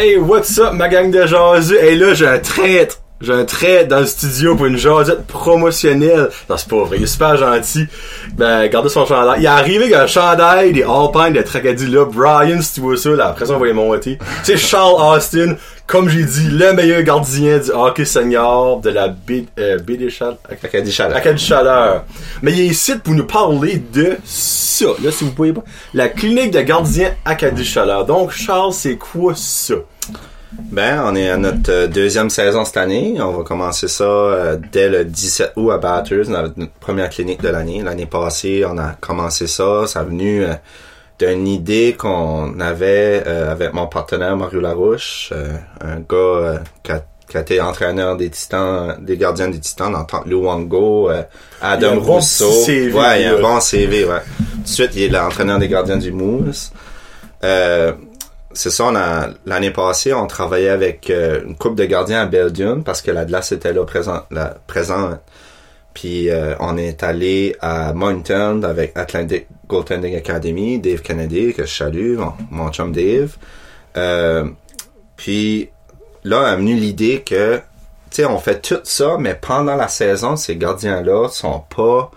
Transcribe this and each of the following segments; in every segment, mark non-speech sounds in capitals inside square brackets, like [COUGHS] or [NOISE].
Hey, what's up, ma gang de jaseux? Hey, là, j'ai un traître. J'ai un trait dans le studio pour une jasette promotionnelle. Non, c'est pas vrai. Il est super gentil. Ben, gardez son chandail. Il est arrivé avec un chandail des Alpine de Tracadie là. Brian, si tu vois ça, là, après ça, on va les monter. C'est Charles Austin. Comme j'ai dit, le meilleur gardien du hockey senior de la baie, euh, baie des Chaleurs. Acadie Chaleur. Acadie Chaleur. Mais il est ici pour nous parler de ça. Là, si vous pouvez pas. La clinique de gardien Acadie Chaleur. Donc, Charles, c'est quoi ça? Ben, on est à notre euh, deuxième saison cette année. On va commencer ça euh, dès le 17 août à Batters, notre première clinique de l'année. L'année passée, on a commencé ça. Ça a venu euh, d'une idée qu'on avait avec mon partenaire Mario Larouche, un gars qui a, qui, a, été entraîneur des Titans, des gardiens des Titans dans Luango, Adam il Rousseau. Bon CV, ouais, il a un bon CV, ouais. Tout de suite, il est l'entraîneur des gardiens du Moose. Euh, c'est ça, on a l'année passée, on travaillait avec euh, une coupe de gardiens à Belgium parce que la glace était là présent, la, présente. Puis euh, on est allé à Mountain avec Atlantic Goaltending Academy, Dave Kennedy, que je salue, mon, chum Dave. Euh, puis là est venu l'idée que, tu sais, on fait tout ça, mais pendant la saison, ces gardiens-là sont pas, tu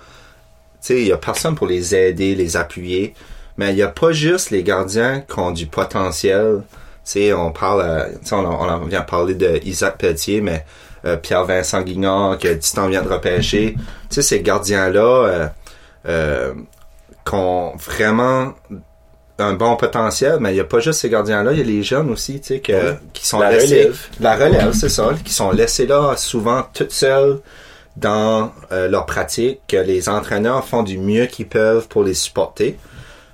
sais, il y a personne pour les aider, les appuyer. Mais il n'y a pas juste les gardiens qui ont du potentiel. Tu on parle, euh, on, on vient parler de Isaac Pelletier, mais euh, Pierre-Vincent Guignard, que Titan vient de repêcher. Tu sais, ces gardiens-là euh, euh, qui ont vraiment un bon potentiel, mais il n'y a pas juste ces gardiens-là, il y a les jeunes aussi, tu sais, que, qui sont la laissés. Relève. La relève, c'est ça, qui sont laissés là souvent toutes seules dans leur pratique, que les entraîneurs font du mieux qu'ils peuvent pour les supporter.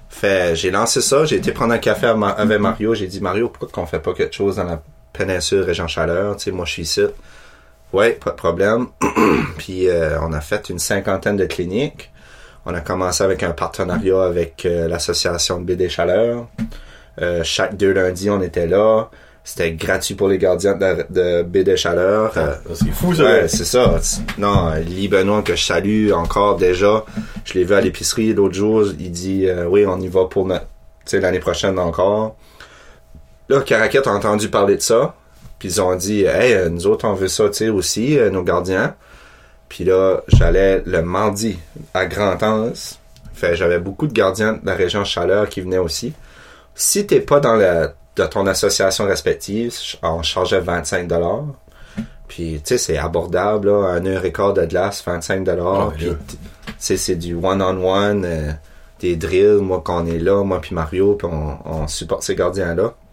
Fait, j'ai lancé ça, j'ai été prendre un café avec Mario, j'ai dit Mario, pourquoi qu'on fait pas quelque chose dans la péninsule région chaleur, tu sais, moi je suis ici. Ouais, pas de problème. [CLEARS THROAT] Puis euh, on a fait une cinquantaine de cliniques. On a commencé avec un partenariat avec euh, l'association de BD Chaleur. Euh, chaque deux lundis, on était là. C'était gratuit pour les gardiens de, de chaleur. Ah, c'est fou ça. Ouais, c'est ça. Non, Lee Benoît que je salue encore déjà. Je l'ai vu à l'épicerie l'autre jour. Il dit oui, on y va pour l'année prochaine encore. Là, Caracat a entendu parler de ça. Puis ils ont dit Hey, euh, nous autres on veut ça aussi, euh, nos gardiens. Puis là, j'allais le mardi à Grand-Anse. Fait j'avais beaucoup de gardiens de la région Chaleur qui venaient aussi. Si t'es pas dans la de ton association respective, on chargeait 25 dollars. Puis, tu sais, c'est abordable, là, un heure et quart de glace, 25 dollars. Oh, puis, c'est du one-on-one, euh, des drills, moi, qu'on est là, moi puis Mario, puis on, on supporte ces gardiens-là. Tu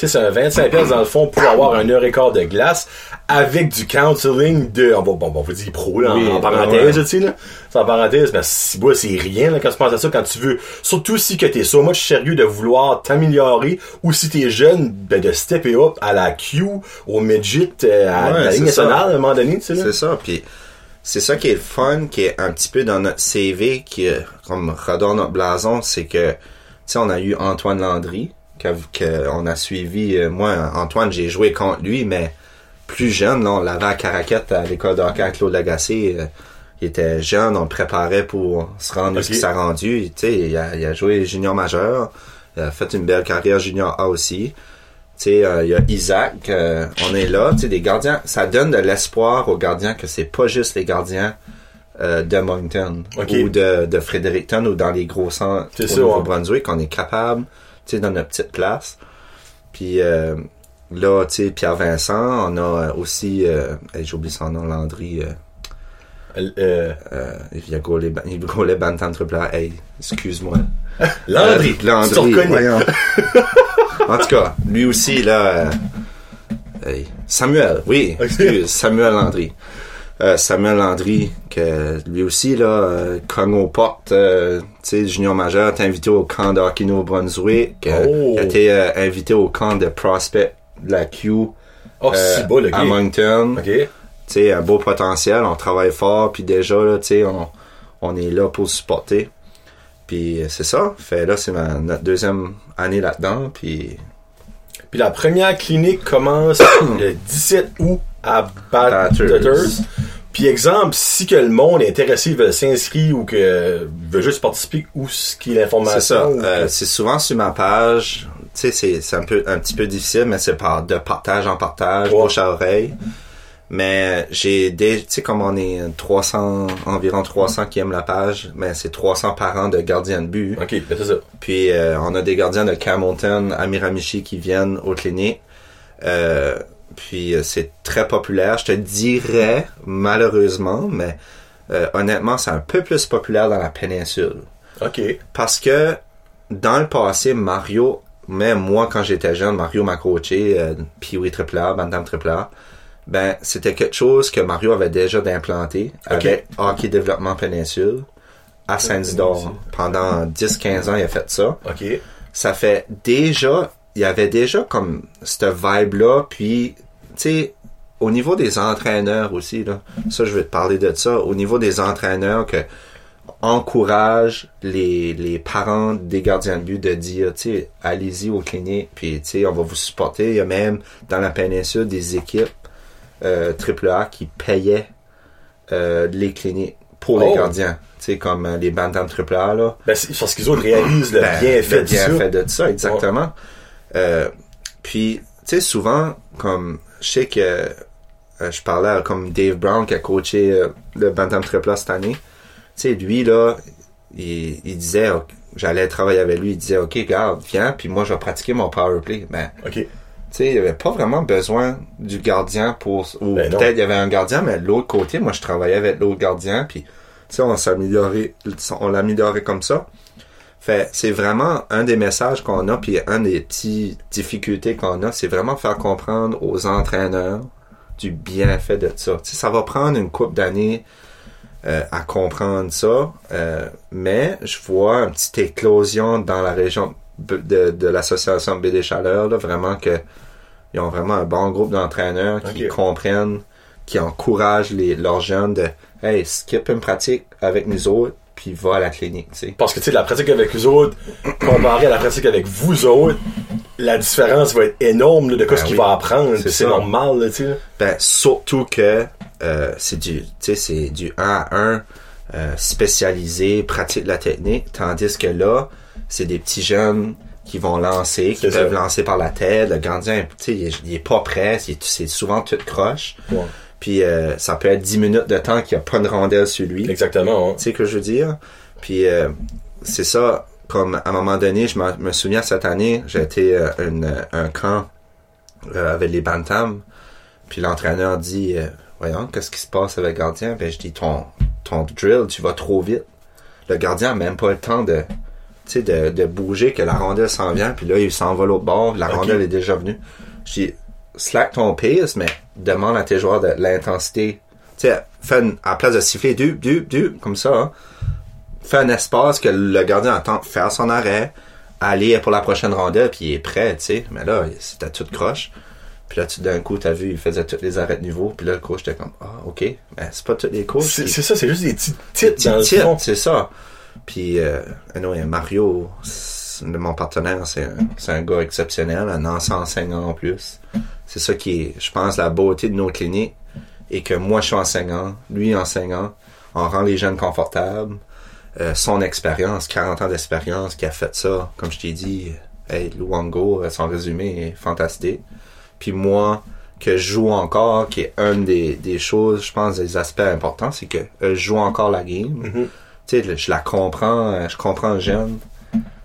sais, c'est un 25 pièces dans le fond pour avoir un heure et quart de glace avec du counseling de, on va, bon, on va dire pro, là, Oui, en, en parenthèse, ouais. tu sais, là. C'est en parenthèse, mais si, bon, c'est rien, là, quand tu penses à ça, quand tu veux, surtout si que t'es so much sérieux de vouloir t'améliorer, ou si t'es jeune, ben, de stepper up à la Q, au midget, euh, à Ouais, la ligne nationale, à un moment donné, tu sais, là. C'est ça, puis c'est ça qui est le fun, qui est un petit peu dans notre CV, qui euh, comme redonne notre blason, c'est que, tu sais, on a eu Antoine Landry, que, que on a suivi, euh, moi, Antoine, j'ai joué contre lui, mais plus jeune, là, on l'avait à Caraquette à l'école de hockey à Claude Lagacé, euh, il était jeune, on le préparait pour se rendre où Ok. il s'est rendu, tu sais, il a, il a joué junior majeur, il a fait une belle carrière junior A aussi. Tu sais, euh, il y a Isaac, euh, on est là, tu sais, des gardiens, ça donne de l'espoir aux gardiens que c'est pas juste les gardiens euh, de Moncton ou de, de Fredericton ou dans les gros centres au Nouveau-Brunswick qu'on est capable, tu sais, dans notre petite place. Puis euh, là, tu sais, Pierre Vincent, on a euh, aussi, euh, j'oublie son nom, Landry, euh, il ban- il gaulait Bantam Triple A. Hey, excuse-moi. [LAUGHS] Landry, Landry, voyons. [LAUGHS] en tout cas, lui aussi, là. hey, Samuel, oui, excuse, Samuel Landry. Euh, Samuel Landry, que lui aussi, là, euh, cogne aux portes, euh, tu sais, junior majeur, t'es invité au camp de hockey au Brunswick. euh, Oh. A été invité au camp de prospect de la Q oh, c'est beau, le à. Moncton Ok. tu sais, un beau potentiel, on travaille fort, puis déjà, là, tu sais, on, on est là pour supporter. Puis c'est ça. Fait là, c'est notre deuxième année là-dedans, puis Puis la première clinique commence le 17 août à Batters. Puis exemple, si que le monde est intéressé, veut s'inscrire ou que veut juste participer, où ce qui est c'est l'information. ça. ou Euh, c'est souvent sur ma page, sais, c'est, c'est un peu, un petit peu difficile, mais c'est par, de partage en partage, Ouais. bouche à oreille. Mais j'ai des, tu sais, comme on est 300, environ 300 qui aiment la page, mais c'est 300 parents de gardiens de but. Ok, ben c'est ça. Puis euh, on a des gardiens de Camelton, à Miramichi qui viennent aux cliniques. Euh, puis euh, c'est très populaire. Je te dirais, malheureusement, mais euh, honnêtement, c'est un peu plus populaire dans la péninsule. Ok. Parce que dans le passé, Mario, même moi quand j'étais jeune, Mario m'a coaché, euh, puis oui, triple A, Bantam triple A. Ben, c'était quelque chose que Mario avait déjà d'implanté Ok. avec Hockey Développement Péninsule à Saint-Isidore. Pendant 10-15 ans, il a fait ça. Ok. Ça fait déjà, il y avait déjà comme cette vibe-là, puis, sais, au niveau des entraîneurs aussi, là, ça, je vais te parler de ça, au niveau des entraîneurs que encourage les, les parents des gardiens de but de dire, tu sais, allez-y aux cliniques, puis, tu sais, on va vous supporter. Il y a même, dans la péninsule, des équipes euh, AAA qui payaient euh, les cliniques pour les Oh. gardiens. Tu sais, comme euh, les Bantam AAA, là. Ben, c'est parce qu'ils autres réalisent le Ben, bienfait le de ça. bienfait de ça, exactement. Euh, puis, sais, souvent, comme, je sais que euh, je parlais à, comme Dave Brown qui a coaché euh, le Bantam Triple A cette année. Tu sais, lui, là, il, il disait, j'allais travailler avec lui, il disait, OK, garde, viens, puis moi, je vais pratiquer mon power play. Ben, Ok. tu sais, il n'y avait pas vraiment besoin du gardien pour... Ou Ben peut-être il y avait un gardien, mais de l'autre côté, moi, je travaillais avec l'autre gardien, puis, tu sais, on s'améliorait, on l'améliorait comme ça. Fait, c'est vraiment un des messages qu'on a, puis un des petits difficultés qu'on a, c'est vraiment faire comprendre aux entraîneurs du bienfait de ça. Ça va prendre une couple d'années euh, à comprendre ça, euh, mais je vois une petite éclosion dans la région de, l'association B des Chaleurs, là, vraiment que ils ont vraiment un bon groupe d'entraîneurs qui comprennent, qui encouragent les, leurs jeunes de Hey, skip une pratique avec nous autres, puis va à la clinique, tu sais. Parce que, tu sais, la pratique avec eux autres, comparée à la pratique avec vous autres, la différence va être énorme là, de Ben ce qu'il va apprendre. C'est normal, là, tu sais. Ben, surtout que euh, c'est du, tu sais, c'est du 1 à 1 euh, spécialisé, pratique la technique, tandis que là, c'est des petits jeunes qui vont lancer, qui peuvent ça. lancer par la tête. Le gardien, tu sais, il, est- il est pas prêt, c'est c'est souvent tout croche. Ouais. Puis euh, ça peut être 10 minutes de temps qu'il n'y a pas de rondelle sur lui. Exactement. hein. Tu sais que je veux dire? Puis euh, c'est ça, comme à un moment donné, je me, souviens cette année, j'ai été euh, un camp avec les Bantams. Puis l'entraîneur dit Voyons, qu'est-ce qui se passe avec le gardien? Ben je dis ton, ton drill, tu vas trop vite. Le gardien n'a même pas le temps de, de, de bouger, que la rondelle s'en vient, puis là, il s'en va l'autre bord, la rondelle est déjà venue. Je dis slack ton pace, mais demande à tes joueurs de l'intensité. Tu sais, fais une, à la place de siffler du, du, du, comme ça, hein, fais un espace que le gardien attend faire son arrêt, aller pour la prochaine rondelle, puis il est prêt, tu sais. Mais là, c'était tout croche. Puis là, tout d'un coup, t'as vu, il faisait tous les arrêts de niveau, puis là, le coach était comme, ah, ok, mais c'est pas tous les coachs. C'est ça, c'est juste des petits titres petits dans le c'est ça. Puis, euh, anyway, Mario, mon partenaire, c'est un, c'est un gars exceptionnel, un ancien enseignant en plus. C'est ça qui est, je pense, la beauté de nos cliniques. Et que moi, je suis enseignant, lui enseignant, on rend les jeunes confortables. Euh, son expérience, 40 ans d'expérience, qui a fait ça, comme je t'ai dit, hey, Luango, euh, son résumé est fantastique. Puis moi, que je joue encore, qui est une des, des choses, je pense, des aspects importants, c'est que euh, je joue encore la game. Mhm. Tu sais, je la comprends, je comprends le jeune.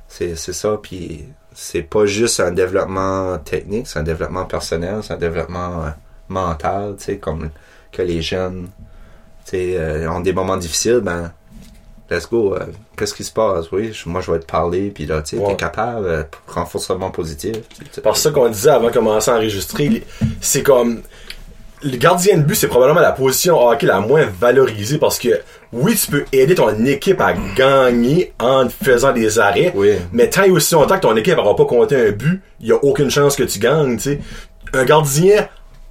C'est, c'est ça, puis c'est pas juste un développement technique, c'est un développement personnel, c'est un développement euh, mental, tu sais, comme que les jeunes, tu sais, euh, ont des moments difficiles, ben, let's go, euh, qu'est-ce qui se passe, oui, je- moi je vais te parler, puis là, tu sais, Ouais. t'es capable, renforcement positif. C'est par ça qu'on disait avant de commencer à enregistrer, c'est comme le gardien de but, c'est probablement la position hockey la moins valorisée parce que oui, tu peux aider ton équipe à gagner en faisant des arrêts, Oui. mais tant et aussi longtemps que ton équipe n'aura pas compté un but, il y a aucune chance que tu gagnes, tu sais. Un gardien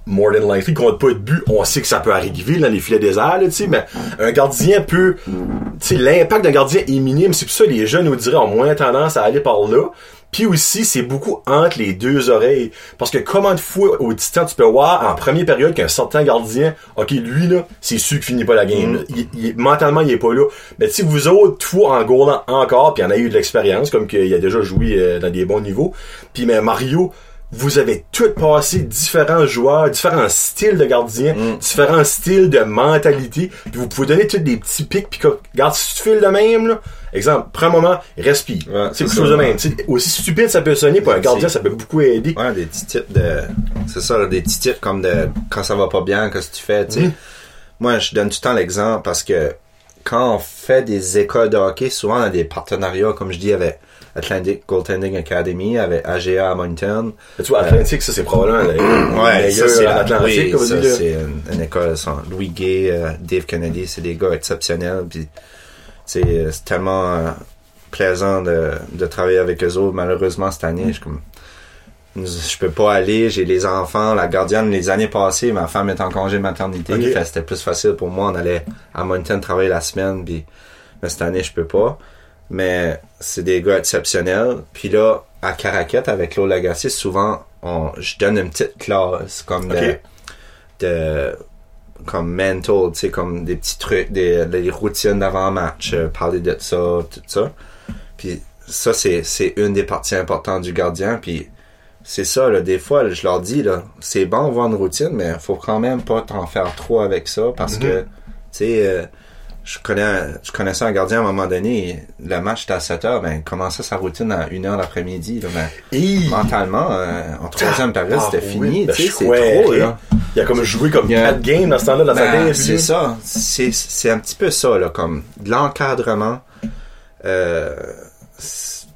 more than likely, compte pas de but, on sait que ça peut arriver dans les filets déserts, là, tu sais, mais un gardien peut, tu sais, l'impact d'un gardien est minime, c'est pour ça que les jeunes, nous diraient, ont moins tendance à aller par là. Puis aussi, c'est beaucoup entre les deux oreilles. Parce que comment de fois au Titan, tu peux voir en première période qu'un certain gardien, ok, lui là, c'est sûr qu'il finit pas la game. Il- il- mentalement, il est pas là. Mais si vous autres, fois en goalant encore, puis en a eu de l'expérience, comme qu'il a déjà joué euh, dans des bons niveaux. Puis mais Mario, vous avez tout passé différents joueurs, différents styles de gardiens, différents styles de mentalité. Puis vous pouvez donner tous des petits pics. Puis regarde, si tu files de même, là, exemple, prends un moment, respire. Ouais, c'est quelque chose de même. Aussi stupide ça peut sonner, pour un gardien, ça peut beaucoup aider. Ouais, des petits types de. C'est ça, là, des petits types comme de. Quand ça va pas bien, qu'est-ce que tu fais, tu sais. Mhm. Moi, je donne tout le temps l'exemple parce que quand on fait des écoles de hockey, souvent on a des partenariats, comme je dis, avec Atlantic Goaltending Academy, avec AGA à Moncton. Tu vois, Atlantique, ça c'est probablement le [CLEARS THROAT] Ouais, ça meilleur Atlantique, oui, ça, c'est une, une école, sans Louis Gay, euh, Dave Kennedy, c'est des gars exceptionnels, puis c'est euh, c'est tellement euh, plaisant de, de travailler avec eux autres. Malheureusement cette année, je comme je peux pas aller, j'ai les enfants, la gardienne les années passées, ma femme est en congé de maternité, c'était plus facile pour moi, on allait à Moncton travailler la semaine, puis mais cette année je peux pas. Mais c'est des gars exceptionnels. Puis là, à Caracat avec Claude Lagacé, souvent on, je donne une petite classe comme de, de comme mental, tu sais, comme des petits trucs, des, des routines d'avant-match, euh, parler de ça, tout ça. Puis ça, c'est, c'est une des parties importantes du gardien. Puis c'est ça, là, des fois, je leur dis, là, c'est bon voir une routine, mais faut quand même pas t'en faire trop avec ça parce Mhm. que, tu sais, euh, je connais, je connaissais un gardien à un moment donné, le match était à 7 heures, ben, il commençait sa routine à 1 heure l'après-midi, ben, Et mentalement, euh, en troisième période, Ah, c'était oui, fini, ben, tu sais, c'est trop, là. il a comme joué comme Il y a- 4 games dans ce temps-là dans Ben, c'est ça. C'est, c'est un petit peu ça, là, comme de l'encadrement. Euh, c'est-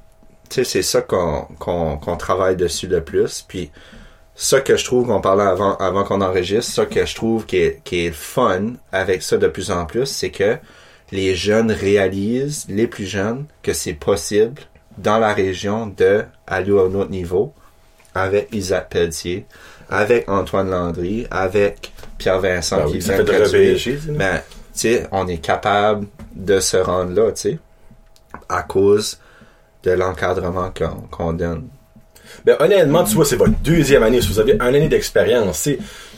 tu sais, c'est ça qu'on, qu'on, qu'on travaille dessus le plus. Puis, ça que je trouve qu'on parlait avant, avant qu'on enregistre, ça que je trouve qui est, qui est fun avec ça de plus en plus, c'est que les jeunes réalisent, les plus jeunes, que c'est possible dans la région de aller à un autre niveau avec Isaac Pelletier, avec Antoine Landry, avec Pierre Vincent Ben qui oui, vient de sais. Ben, tu sais, on est capable de se rendre là, tu sais, à cause de l'encadrement qu'on qu'on donne. Ben, honnêtement, tu vois, c'est votre deuxième année. Si vous avez une année d'expérience.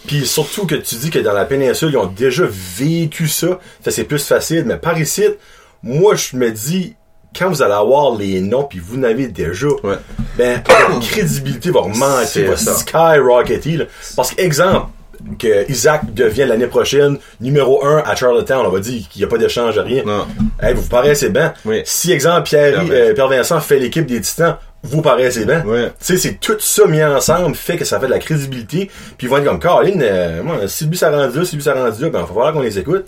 Puis surtout que tu dis que dans la péninsule, ils ont déjà vécu ça. Ça, c'est plus facile. Mais par ici, moi, je me dis, quand vous allez avoir les noms, puis vous n'avez déjà, Ouais. ben, la [COUGHS] crédibilité va remonter, va skyrocketer, là. Parce que, exemple, que Isaac devient l'année prochaine numéro 1 à Charlottetown, on va dire qu'il n'y a pas d'échange, rien. Non. Hey, vous paraissez bien. Oui. Si, exemple, Pierre, Pierre euh, Pierre Vincent fait l'équipe des Titans, vous paraissez bien. Oui. Tu sais, c'est tout ça mis ensemble fait que ça fait de la crédibilité. Puis ils vont être comme, Caroline, euh, moi, si lui ça rendu là, si lui ça rendu là, ben, il va falloir qu'on les écoute.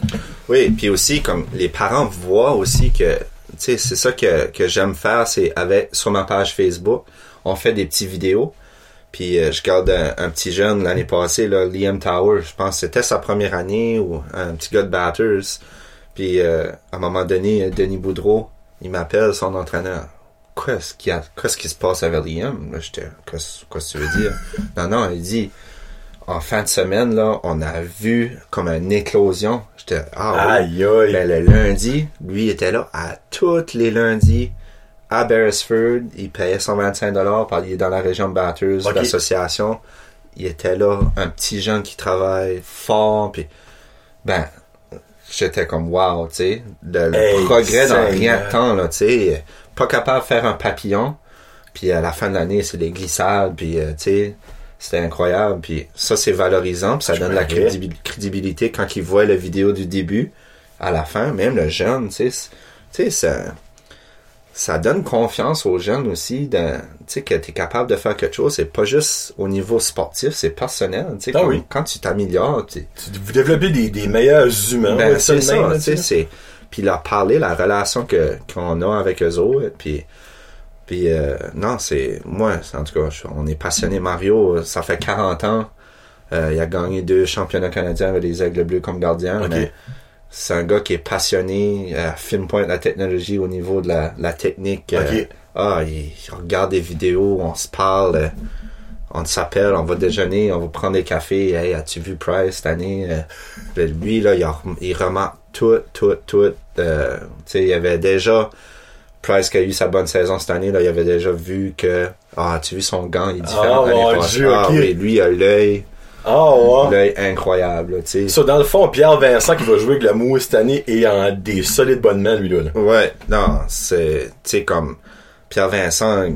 Oui, puis aussi, comme les parents voient aussi que, tu sais, c'est ça que, que j'aime faire, c'est avec, sur ma page Facebook, on fait des petits vidéos. Puis euh, je garde un, un petit jeune l'année passée, là, Liam Tower, je pense que c'était sa première année, ou un petit gars de Batters. Puis euh, à un moment donné, Denis Boudreau, il m'appelle son entraîneur. Qu'est-ce qu'il y a, qu'est-ce qui se passe avec Liam? Là, j'étais, qu'est-ce, que tu veux dire? [LAUGHS] non, non, il dit, en fin de semaine, là, on a vu comme une éclosion. J'étais, ah oui. Aïe, aïe. Ben, le lundi, lui il était là à tous les lundis à Beresford. Il payait 125 dollars par il est dans la région de Batters, l'association. Il était là, un petit jeune qui travaille fort, puis ben j'étais comme wow, tu sais, le, Hey, progrès dans rien de temps là, tu sais, pas capable de faire un papillon, puis à la fin de l'année c'est des glissades, puis euh, tu sais, c'était incroyable, puis ça c'est valorisant, puis ça Je donne la crédibil- crédibilité quand ils voient la vidéo du début à la fin, même le jeune, tu sais, ça, ça donne confiance aux jeunes aussi, de, tu sais, que tu es capable de faire quelque chose, c'est pas juste au niveau sportif, c'est personnel, tu sais, Ah oui. quand tu t'améliores, tu développez des, des meilleurs humains. ben, c'est ça, c'est, puis leur parler, la relation que, qu'on a avec eux autres, puis, puis, euh, non, c'est, moi, en tout cas, on est passionné Mario, ça fait 40 ans, euh, il a gagné deux championnats canadiens avec les Aigles Bleus comme gardien, mais c'est un gars qui est passionné, euh, film point la technologie au niveau de la, la technique. euh, ah, il, il regarde des vidéos, on se parle. on s'appelle, on va déjeuner, on va prendre des cafés. Hey, as-tu vu Price cette année? Euh, ben, lui, là, il, a- il remarque tout, tout, tout. euh, tu il avait déjà, Price qui a eu sa bonne saison cette année, là, il avait déjà vu que, ah, as-tu vu son gant? Il est différent. Ah. Dieu, ah, ok. oui, lui, il a l'œil, Ah ouais. l'œil incroyable, tu sais. Dans le fond, Pierre Vincent qui va jouer avec le Mousse cette année est en des solides bonnes mains, lui, là. Ouais, non, c'est, tu sais, comme Pierre Vincent, tu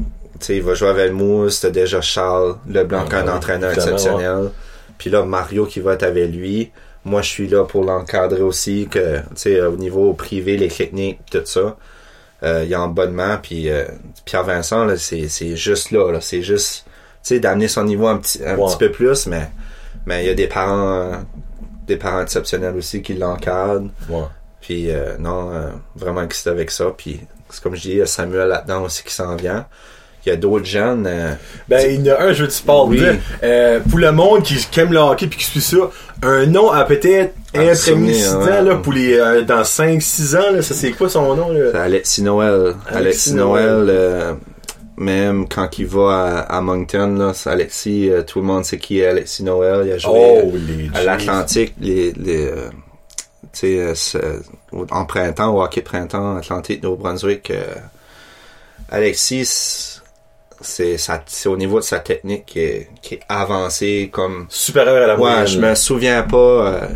sais, il va jouer avec le Mousse, t'as déjà Charles Leblanc, Ah, un oui, entraîneur exceptionnel. Puis là, Mario qui va être avec lui. Moi, je suis là pour l'encadrer aussi, que, tu sais, au niveau privé, les techniques, tout ça. Euh, il est en bonne main, puis euh, Pierre Vincent, là, c'est, c'est juste là, là, c'est juste, tu sais, d'amener son niveau un petit, un petit peu plus, mais, mais il y a des parents, des parents exceptionnels aussi qui l'encadrent. Ouais. Puis euh, non, euh, vraiment excité avec ça. Puis c'est comme je dis, il y a Samuel là-dedans aussi qui s'en vient. Il y a d'autres jeunes. euh, Ben, il y en a un, je veux te parler Oui. de. Euh, pour le monde qui, qui aime le hockey puis qui suit ça, un nom à peut-être dedans, ouais. là, pour les, euh, dans 5-6 ans, là, ça c'est quoi son nom, c'est là? Alexis Noël. Alexis Noël. Noël, euh, même quand il va à, à Moncton, là, c'est Alexis, euh, tout le monde sait qui est Alexis Noël. Il a joué Oh, à l'Atlantique, les, les en printemps, au hockey printemps, Atlantique, Nouveau-Brunswick. Alexis, c'est ça- c'est au niveau de sa technique qui est, qui est avancée comme Supérieur à la Ouais, moyenne. je me souviens pas. euh,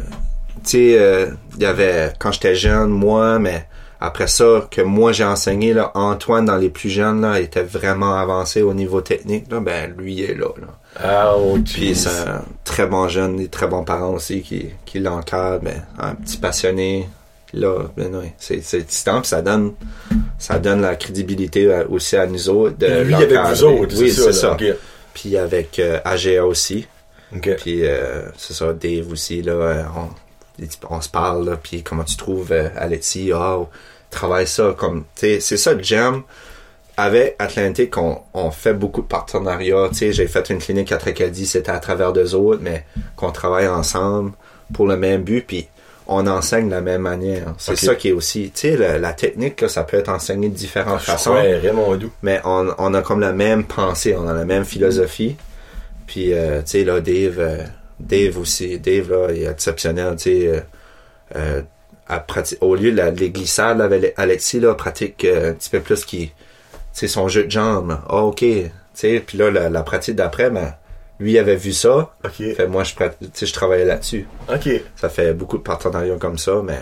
tu sais, euh, il y avait quand j'étais jeune, moi, mais après ça que moi j'ai enseigné là, Antoine dans les plus jeunes là, était vraiment avancé au niveau technique. Là, ben lui il est là. là. Ah, oh, Puis c'est un très bon jeune, des très bons parents aussi qui qui l'encadrent, ben un petit passionné. Là, ben oui, c'est distant, puis ça donne ça donne la crédibilité euh, aussi à nous autres de Lui avec l'encadrer. vous autres, oui, c'est ça. Puis avec euh, AGA aussi. Ok. Puis euh, c'est ça, Dave aussi, là, euh, on, on se parle, là, puis comment tu trouves euh, Alexis, ah, travaille ça, comme, c'est ça, Jam, avec Atlantic, on, on fait beaucoup de partenariats, tu sais, j'ai fait une clinique à Tracadie, c'était à travers d'eux autres, mais qu'on travaille ensemble pour le même but, puis on enseigne de la même manière. C'est ça qui est aussi, tu sais, la, la technique, là, ça peut être enseigné de différentes façons Ouais, Raymond Doux. mais on, on a comme la même pensée, on a la même philosophie. Puis, euh, tu sais, là, Dave, euh, Dave aussi, Dave, là, il est exceptionnel, tu sais, euh, euh, au lieu de la, les glissades, avec Alexis, là, pratique un petit peu plus qui, tu sais, son jeu de jambes, ah, ok, tu sais, puis là, la, la pratique d'après, ben, lui avait vu ça, Ok. fait moi, je, travaillais là-dessus. Ok. Ça fait beaucoup de partenariats comme ça, mais,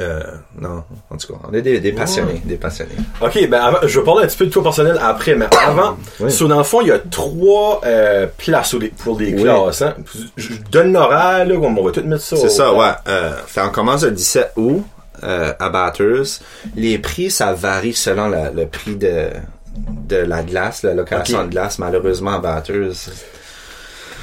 euh, non, en tout cas, on est des, des passionnés, des passionnés. Ok, ben avant, je vais parler un petit peu de toi personnel après, mais avant, [CLEARS THROAT] Oui. sur dans le fond, il y a trois euh, places pour les, Oui. classes. Hein. Je, donne l'horaire, là, on va tout mettre ça. C'est ça, ouais. Euh, fait, on commence le 17 août euh, à Batters. Les prix, ça varie selon la- le prix de, de la glace, la location de glace, malheureusement.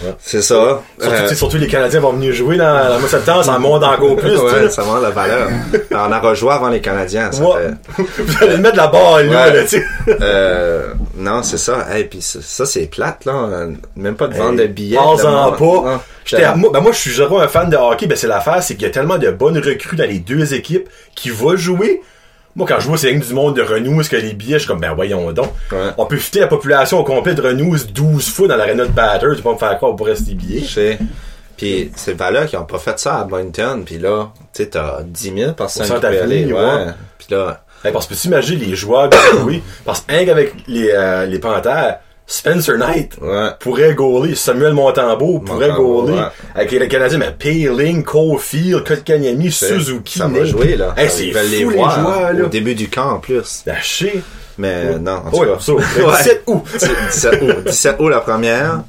Ouais. C'est ça. Surtout, Euh, surtout les Canadiens vont venir jouer dans, le mois de septembre, ça monte encore plus. [LAUGHS] ouais, ça vend la valeur. [LAUGHS] on a rejoué avant les Canadiens. Ça Ouais. fait- [LAUGHS] Vous allez mettre la barre là, là, tu sais. Euh, non, c'est ça. Et puis ça, c'est plate, là. Même pas de Hey, vente de billets. pas. J'étais à- moi, ben moi, je suis zéro un fan de hockey, ben c'est l'affaire, c'est qu'il y a tellement de bonnes recrues dans les deux équipes qui vont jouer. Moi, quand je vois c'est rien que du monde de Renault, que les billets, je suis comme, ben voyons donc. Ouais. On peut fitter la population au complet de Renault 12 fois dans l'aréna de Batters, tu peux pas me faire croire pour rester des billets. Je sais. Puis c'est Valeur qui ont pas fait ça à Boynton. Puis là, tu sais, t'as 10 000 personnes qui peuvent aller. Ouais. Puis là, Hey, parce que peux-tu imaginer les joueurs de [COUGHS] jouer? Parce que, qu'avec les, euh, les Panthères, Spencer Knight ouais. pourrait gauler, Samuel Montembeau pourrait Montembeau, gauler. ouais. Avec les Canadiens, mais Payling, Caulfield, Kotkaniemi, Suzuki, ça va jouer, là. Hey, c'est ils veulent fou, les les voir joueurs, là. au début du camp, en plus. Chier. Mais non, en tout cas. ça. Le [LAUGHS] Ouais. 17 août. [LAUGHS] 17 août. 17 août, la première.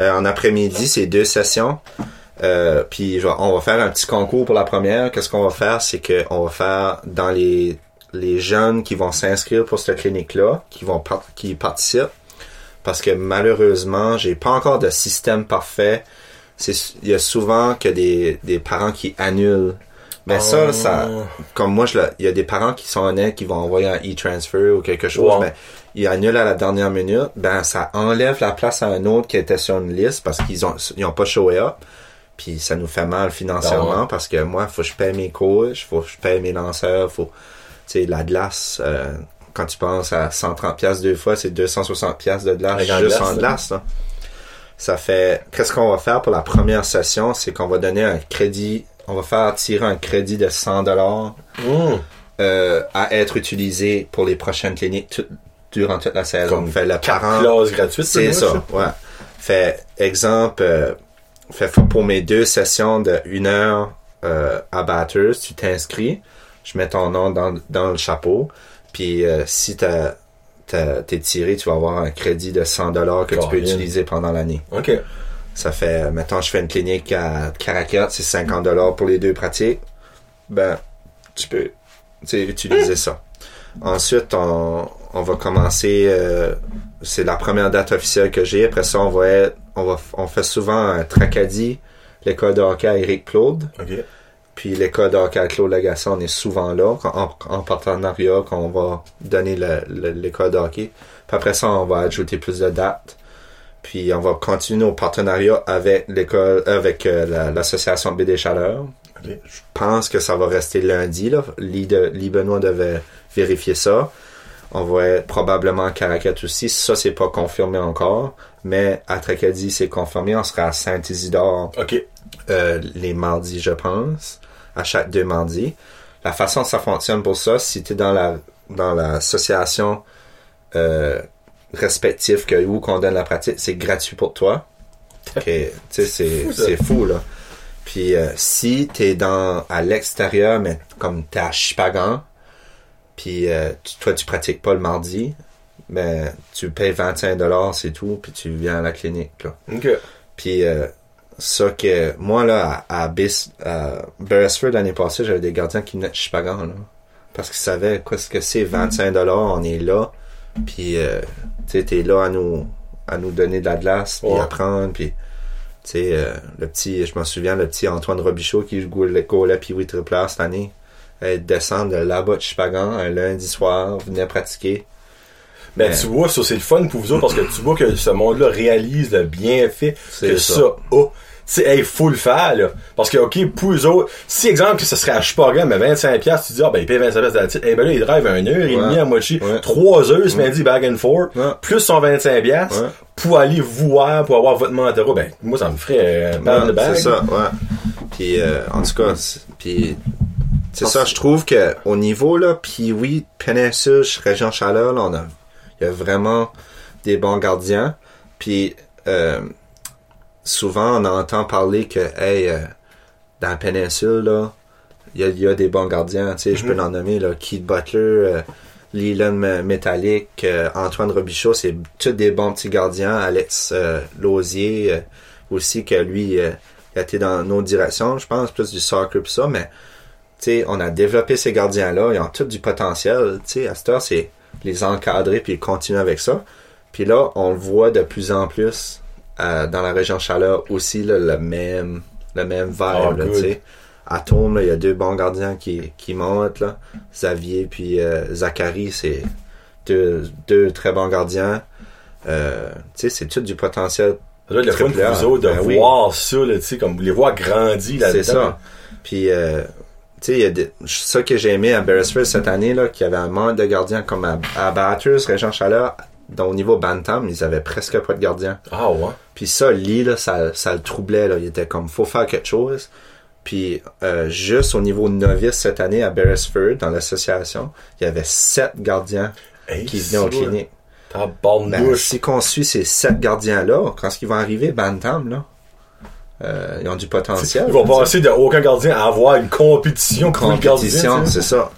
Euh, en après-midi, c'est deux sessions. Euh, puis on va faire un petit concours pour la première. Qu'est-ce qu'on va faire, c'est que on va faire dans les les jeunes qui vont s'inscrire pour cette clinique-là, qui vont par- qui participent, parce que malheureusement, j'ai pas encore de système parfait. Il y a souvent que des des parents qui annulent. Mais ça, Oh. ça, comme moi, il y a des parents qui sont honnêtes, qui vont envoyer un e-transfer ou quelque chose, mais ils annulent à la dernière minute, ben ça enlève la place à un autre qui était sur une liste parce qu'ils ont ils ont pas showé up. Puis ça nous fait mal financièrement Ah parce que moi, faut que je paye mes coachs, faut que je paye mes lanceurs, faut tu sais la glace euh, quand tu penses à 130 pièces deux fois, c'est 260 pièces de glace juste glace, en glace là. Ça fait, qu'est-ce qu'on va faire pour la première session, c'est qu'on va donner un crédit, on va faire tirer un crédit de 100 dollars Hum. euh, à être utilisé pour les prochaines cliniques tout- durant toute la saison. Comme fait parent, classes gratuites. c'est ça, much, ouais. Fait exemple, euh, fait pour mes deux sessions de une heure euh, à Batters, tu t'inscris, je mets ton nom dans, dans le chapeau, puis euh, si t'as t'es tiré, tu vas avoir un crédit de 100 dollars que tu peux utiliser pendant l'année. OK. Ça fait, mettons, je fais une clinique à Caracat, c'est 50 dollars pour les deux pratiques. Ben, tu peux, utiliser ça. Ensuite, on, on va commencer, euh, c'est la première date officielle que j'ai. Après ça, on va être, on va, on fait souvent un Tracadie, l'école de hockey à Eric Claude. Puis l'école de hockey à Claude Lagacé, on est souvent là, en, en partenariat, qu'on va donner le- le- l'école de hockey. Puis après ça, on va ajouter plus de dates. Puis on va continuer nos partenariats avec l'école, avec euh, la- l'association B des Chaleurs. OK. Je pense que ça va rester lundi, là. Lee, de, Lee Benoît devait vérifier ça. On va être probablement à Caracat aussi. Ça, c'est pas confirmé encore. Mais à Tracadie, c'est confirmé. On sera à Saint-Isidore OK. euh, les mardis, je pense, à chaque deux mardis. La façon que ça fonctionne pour ça, si tu es dans la dans l'association euh, respective que où qu'on donne la pratique, c'est gratuit pour toi. [LAUGHS] Tu c'est fou, là. Puis euh, si t'es dans à l'extérieur, mais comme t'es à Chipagan, puis euh, tu- toi tu pratiques pas le mardi, ben tu payes 25 dollars c'est tout, puis tu viens à la clinique là. OK. Puis ça que moi là à, à, Bis- à Beresford l'année passée, j'avais des gardiens qui venaient de Chipagan là. Parce qu'ils savaient quoi ce que c'est 25 dollars, on est là. Puis euh, tu sais t'es là à nous à nous donner de la glace puis Ouais. apprendre puis tu sais euh, le petit je m'en souviens le petit Antoine Robichaud qui joue le puis oui triple cette année. Elle descend de là-bas de Chipagan un lundi soir, venait pratiquer. Mais- tu vois, ça c'est le fun pour vous autres parce que tu vois que ce monde-là réalise le bienfait que ça. ça, a. Tu sais, hey, faut le faire, là. Parce que, OK, pour eux autres, si, exemple, que ce serait à Chupagan, mais 25$, piastres, tu dis, ah, ben, il paye 25$ piastres de la titre. Eh ben là, il drive un heure et Ouais. demie à moitié, Ouais. trois heures ce midi, back and forth, Ouais. plus son 25$, piastres, Ouais. pour aller voir, pour avoir votre mentorat. Ben, moi, ça me ferait un pan de Ouais. C'est ça, ouais. Puis euh, en tout cas, c'est- puis c'est ça, je trouve que au niveau là, puis oui, péninsule, région chaleur, là, on a, il y a vraiment des bons gardiens. Puis euh, souvent on entend parler que hey, euh, dans la péninsule là, il y a, il y a des bons gardiens. Tu sais, je peux Mhm. l'en nommer là, Keith Butler. euh, Leland Me- Metallic, euh, Antoine Robichaud, c'est tous des bons petits gardiens. Alex Lausier aussi, que lui, il a été dans nos directions, je pense, plus du soccer pis ça, mais tu sais, on a développé ces gardiens-là, ils ont tout du potentiel, tu sais, à cette heure, c'est les encadrer puis continuer avec ça. Puis là, on le voit de plus en plus euh, dans la région chaleur aussi, là, le même le même vibe, Ah, là, tu sais. Atome, là, il y a deux bons gardiens qui, qui montent, là. Xavier puis euh, Zachary, c'est deux, deux très bons gardiens. Euh, tu sais, c'est tout du potentiel. Être le fun pour vous autres de Ben oui. voir ça, là, tu sais, comme vous les voir grandir là-dedans. C'est ça. Puis, euh, tu sais, des- ça que j'ai aimé à Beresford cette année, là, qu'il y avait un manque de gardiens comme à, à Batters, Régent Chaleur, dont au niveau Bantam, ils avaient presque pas de gardiens. Ah, ouais. Puis ça, Lee, là, ça, ça le troublait, là. Il était comme, faut faire quelque chose. Puis, euh, juste au niveau novice cette année à Beresford, dans l'association, il y avait sept gardiens Hey, qui venaient aux cliniques. Ben, si qu'on suit ces sept gardiens-là, quand ils vont arriver, Bantam, là, euh, ils ont du potentiel. Ils vont tu sais. passer de aucun gardien à avoir une compétition pour le compétition, c'est ça.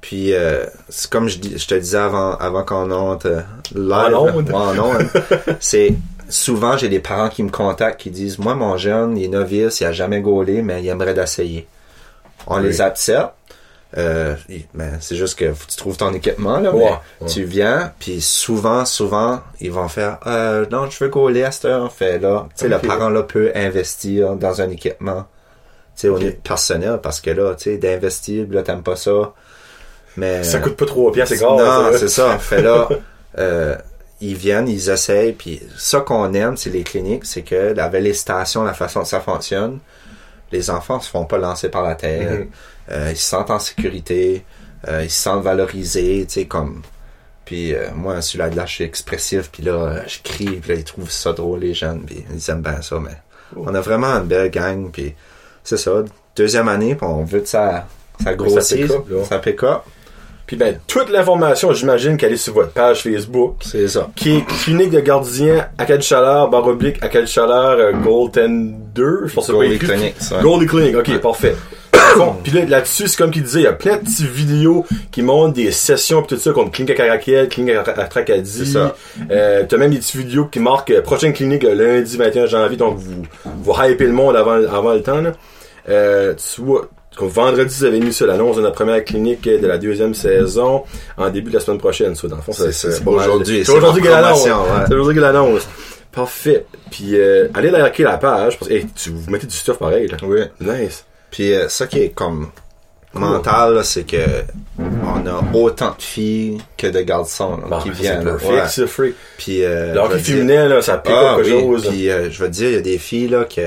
Puis, euh, c'est comme je, dis, je te disais avant, avant qu'on honte euh, live, En onde. [LAUGHS] c'est souvent j'ai des parents qui me contactent qui disent moi mon jeune il est novice, il a jamais gaulé, mais il aimerait d'essayer. On Oui. les accepte. Euh, ben, c'est juste que tu trouves ton équipement là, Ouais, mais ouais. tu viens, puis souvent, souvent, ils vont faire euh, non, je veux à cette heure, fait là, tu sais, le parent là peut investir dans un équipement, tu sais, au niveau personnel, parce que là, tu sais, d'investir, là, t'aimes pas ça, mais Ça coûte pas trop piastres, c'est grave. non, c'est ça. Fait là, [LAUGHS] euh, ils viennent, ils essayent, puis ça qu'on aime, c'est les cliniques, c'est que avec les stations, la façon que ça fonctionne, les enfants se font pas lancer par la terre. Euh, ils se sentent en sécurité, euh, ils se sentent valorisés, tu sais, comme Puis euh, moi, sur la glace, je suis expressif, puis là, je crie, puis là, ils trouvent ça drôle, les jeunes, puis ils aiment bien ça, mais on a vraiment une belle gang, puis c'est ça. Deuxième année, puis on veut que ça, ça grossisse, ça pick up. Puis ben, toute l'information, j'imagine qu'elle est sur votre page Facebook, C'est ça. qui est clinique de gardien à quelle chaleur, barre oblique, à quelle chaleur, euh, Goaltender, je pense que c'est pas Goalie écrit. Clinic. Goalie Clinic, ok, parfait. Bon, puis là, là-dessus, c'est comme qu'il disait, il y a plein de petites vidéos qui montrent des sessions pis tout ça, comme clinique à Caracal, clinique à, à Tracadie. C'est ça. Euh, t'as même des petites vidéos qui marquent euh, prochaine clinique le lundi 21 janvier, donc vous, vous hypez le monde avant, avant le temps, là. Euh, tu vois, comme vendredi, vous avez mis ça, l'annonce de notre première clinique de la deuxième saison, en début de la semaine prochaine, ça, dans le fond, C'est- aujourd'hui, C'est aujourd'hui qu'il l'annonce. C'est aujourd'hui qu'il l'annonce. Parfait. Puis, euh, allez liker la page, parce que, hey, tu, vous mettez du stuff pareil, là. Oui. Nice. Puis euh, ça qui est comme mental, c'est que on a autant de filles que de garçons là, Bon, qui viennent. perfect, Ouais. c'est free. Puis euh, dire- féminin, là, ça pique Ah, quelque oui. chose. Puis euh, je veux dire, il y a des filles là que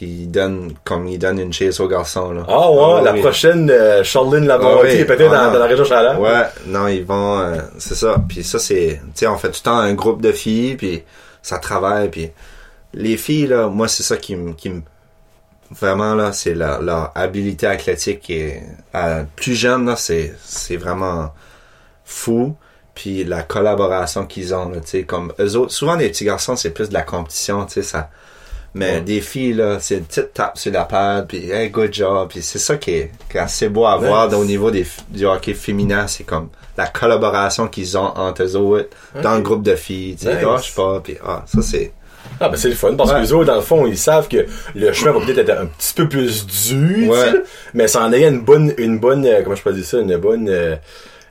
qui donnent comme ils donnent une chaise aux garçons là. Ah ouais, la oui. prochaine euh, Charlene Labonté Ah oui. est peut-être Ah dans, la région Chaleur. Ouais, non, ils vont euh, c'est ça. Puis ça c'est tu sais on fait tout le temps un groupe de filles puis ça travaille puis les filles là, moi c'est ça qui me qui me vraiment là, c'est leur, leur habilité athlétique qui est plus jeune là, c'est c'est vraiment fou puis la collaboration qu'ils ont tu sais comme eux autres souvent les petits garçons c'est plus de la compétition, tu sais ça mais Ouais. des filles là, c'est une petite tape sur la pad puis hey good job puis c'est ça qui est, qui est assez beau à voir au niveau des, du hockey féminin, c'est comme la collaboration qu'ils ont entre eux autres dans le groupe de filles, tu sais, Nice. lâche pas puis ah, ça c'est Ah ben c'est le fun parce Ouais. que les autres dans le fond ils savent que le chemin va peut-être être un petit peu plus dur, Ouais. sais, mais ça en ayant une bonne une bonne euh, comment je peux dire ça une bonne euh,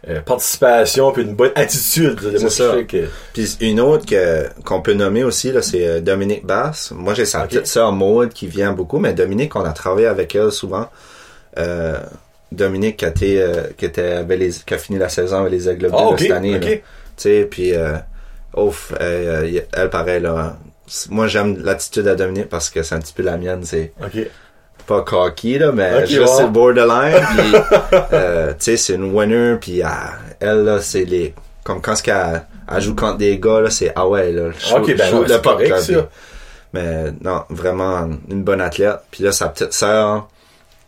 euh, participation puis une bonne attitude. C'est ça. que Puis une autre que qu'on peut nommer aussi là, c'est euh, Dominique Bass. Moi j'ai sa petite sœur Maud qui vient beaucoup, mais Dominique on a travaillé avec elle souvent. Euh, Dominique qui a été, euh, qui était qui a fini la saison avec les Aigles Bleus Ah, de ok, cette année. Tu sais, puis ouf, elle, elle, pareil là. Moi j'aime l'attitude à Dominique parce que c'est un petit peu la mienne, c'est. Pas cocky là, mais Ok, juste le borderline. Puis euh, [LAUGHS] tu sais c'est une winner, puis elle, elle là c'est les comme quand ce qu'elle elle joue contre des gars là, c'est ah ouais là. shoot- Ok, ben le correct, ça. mais non, vraiment une bonne athlète. Puis là, sa petite sœur,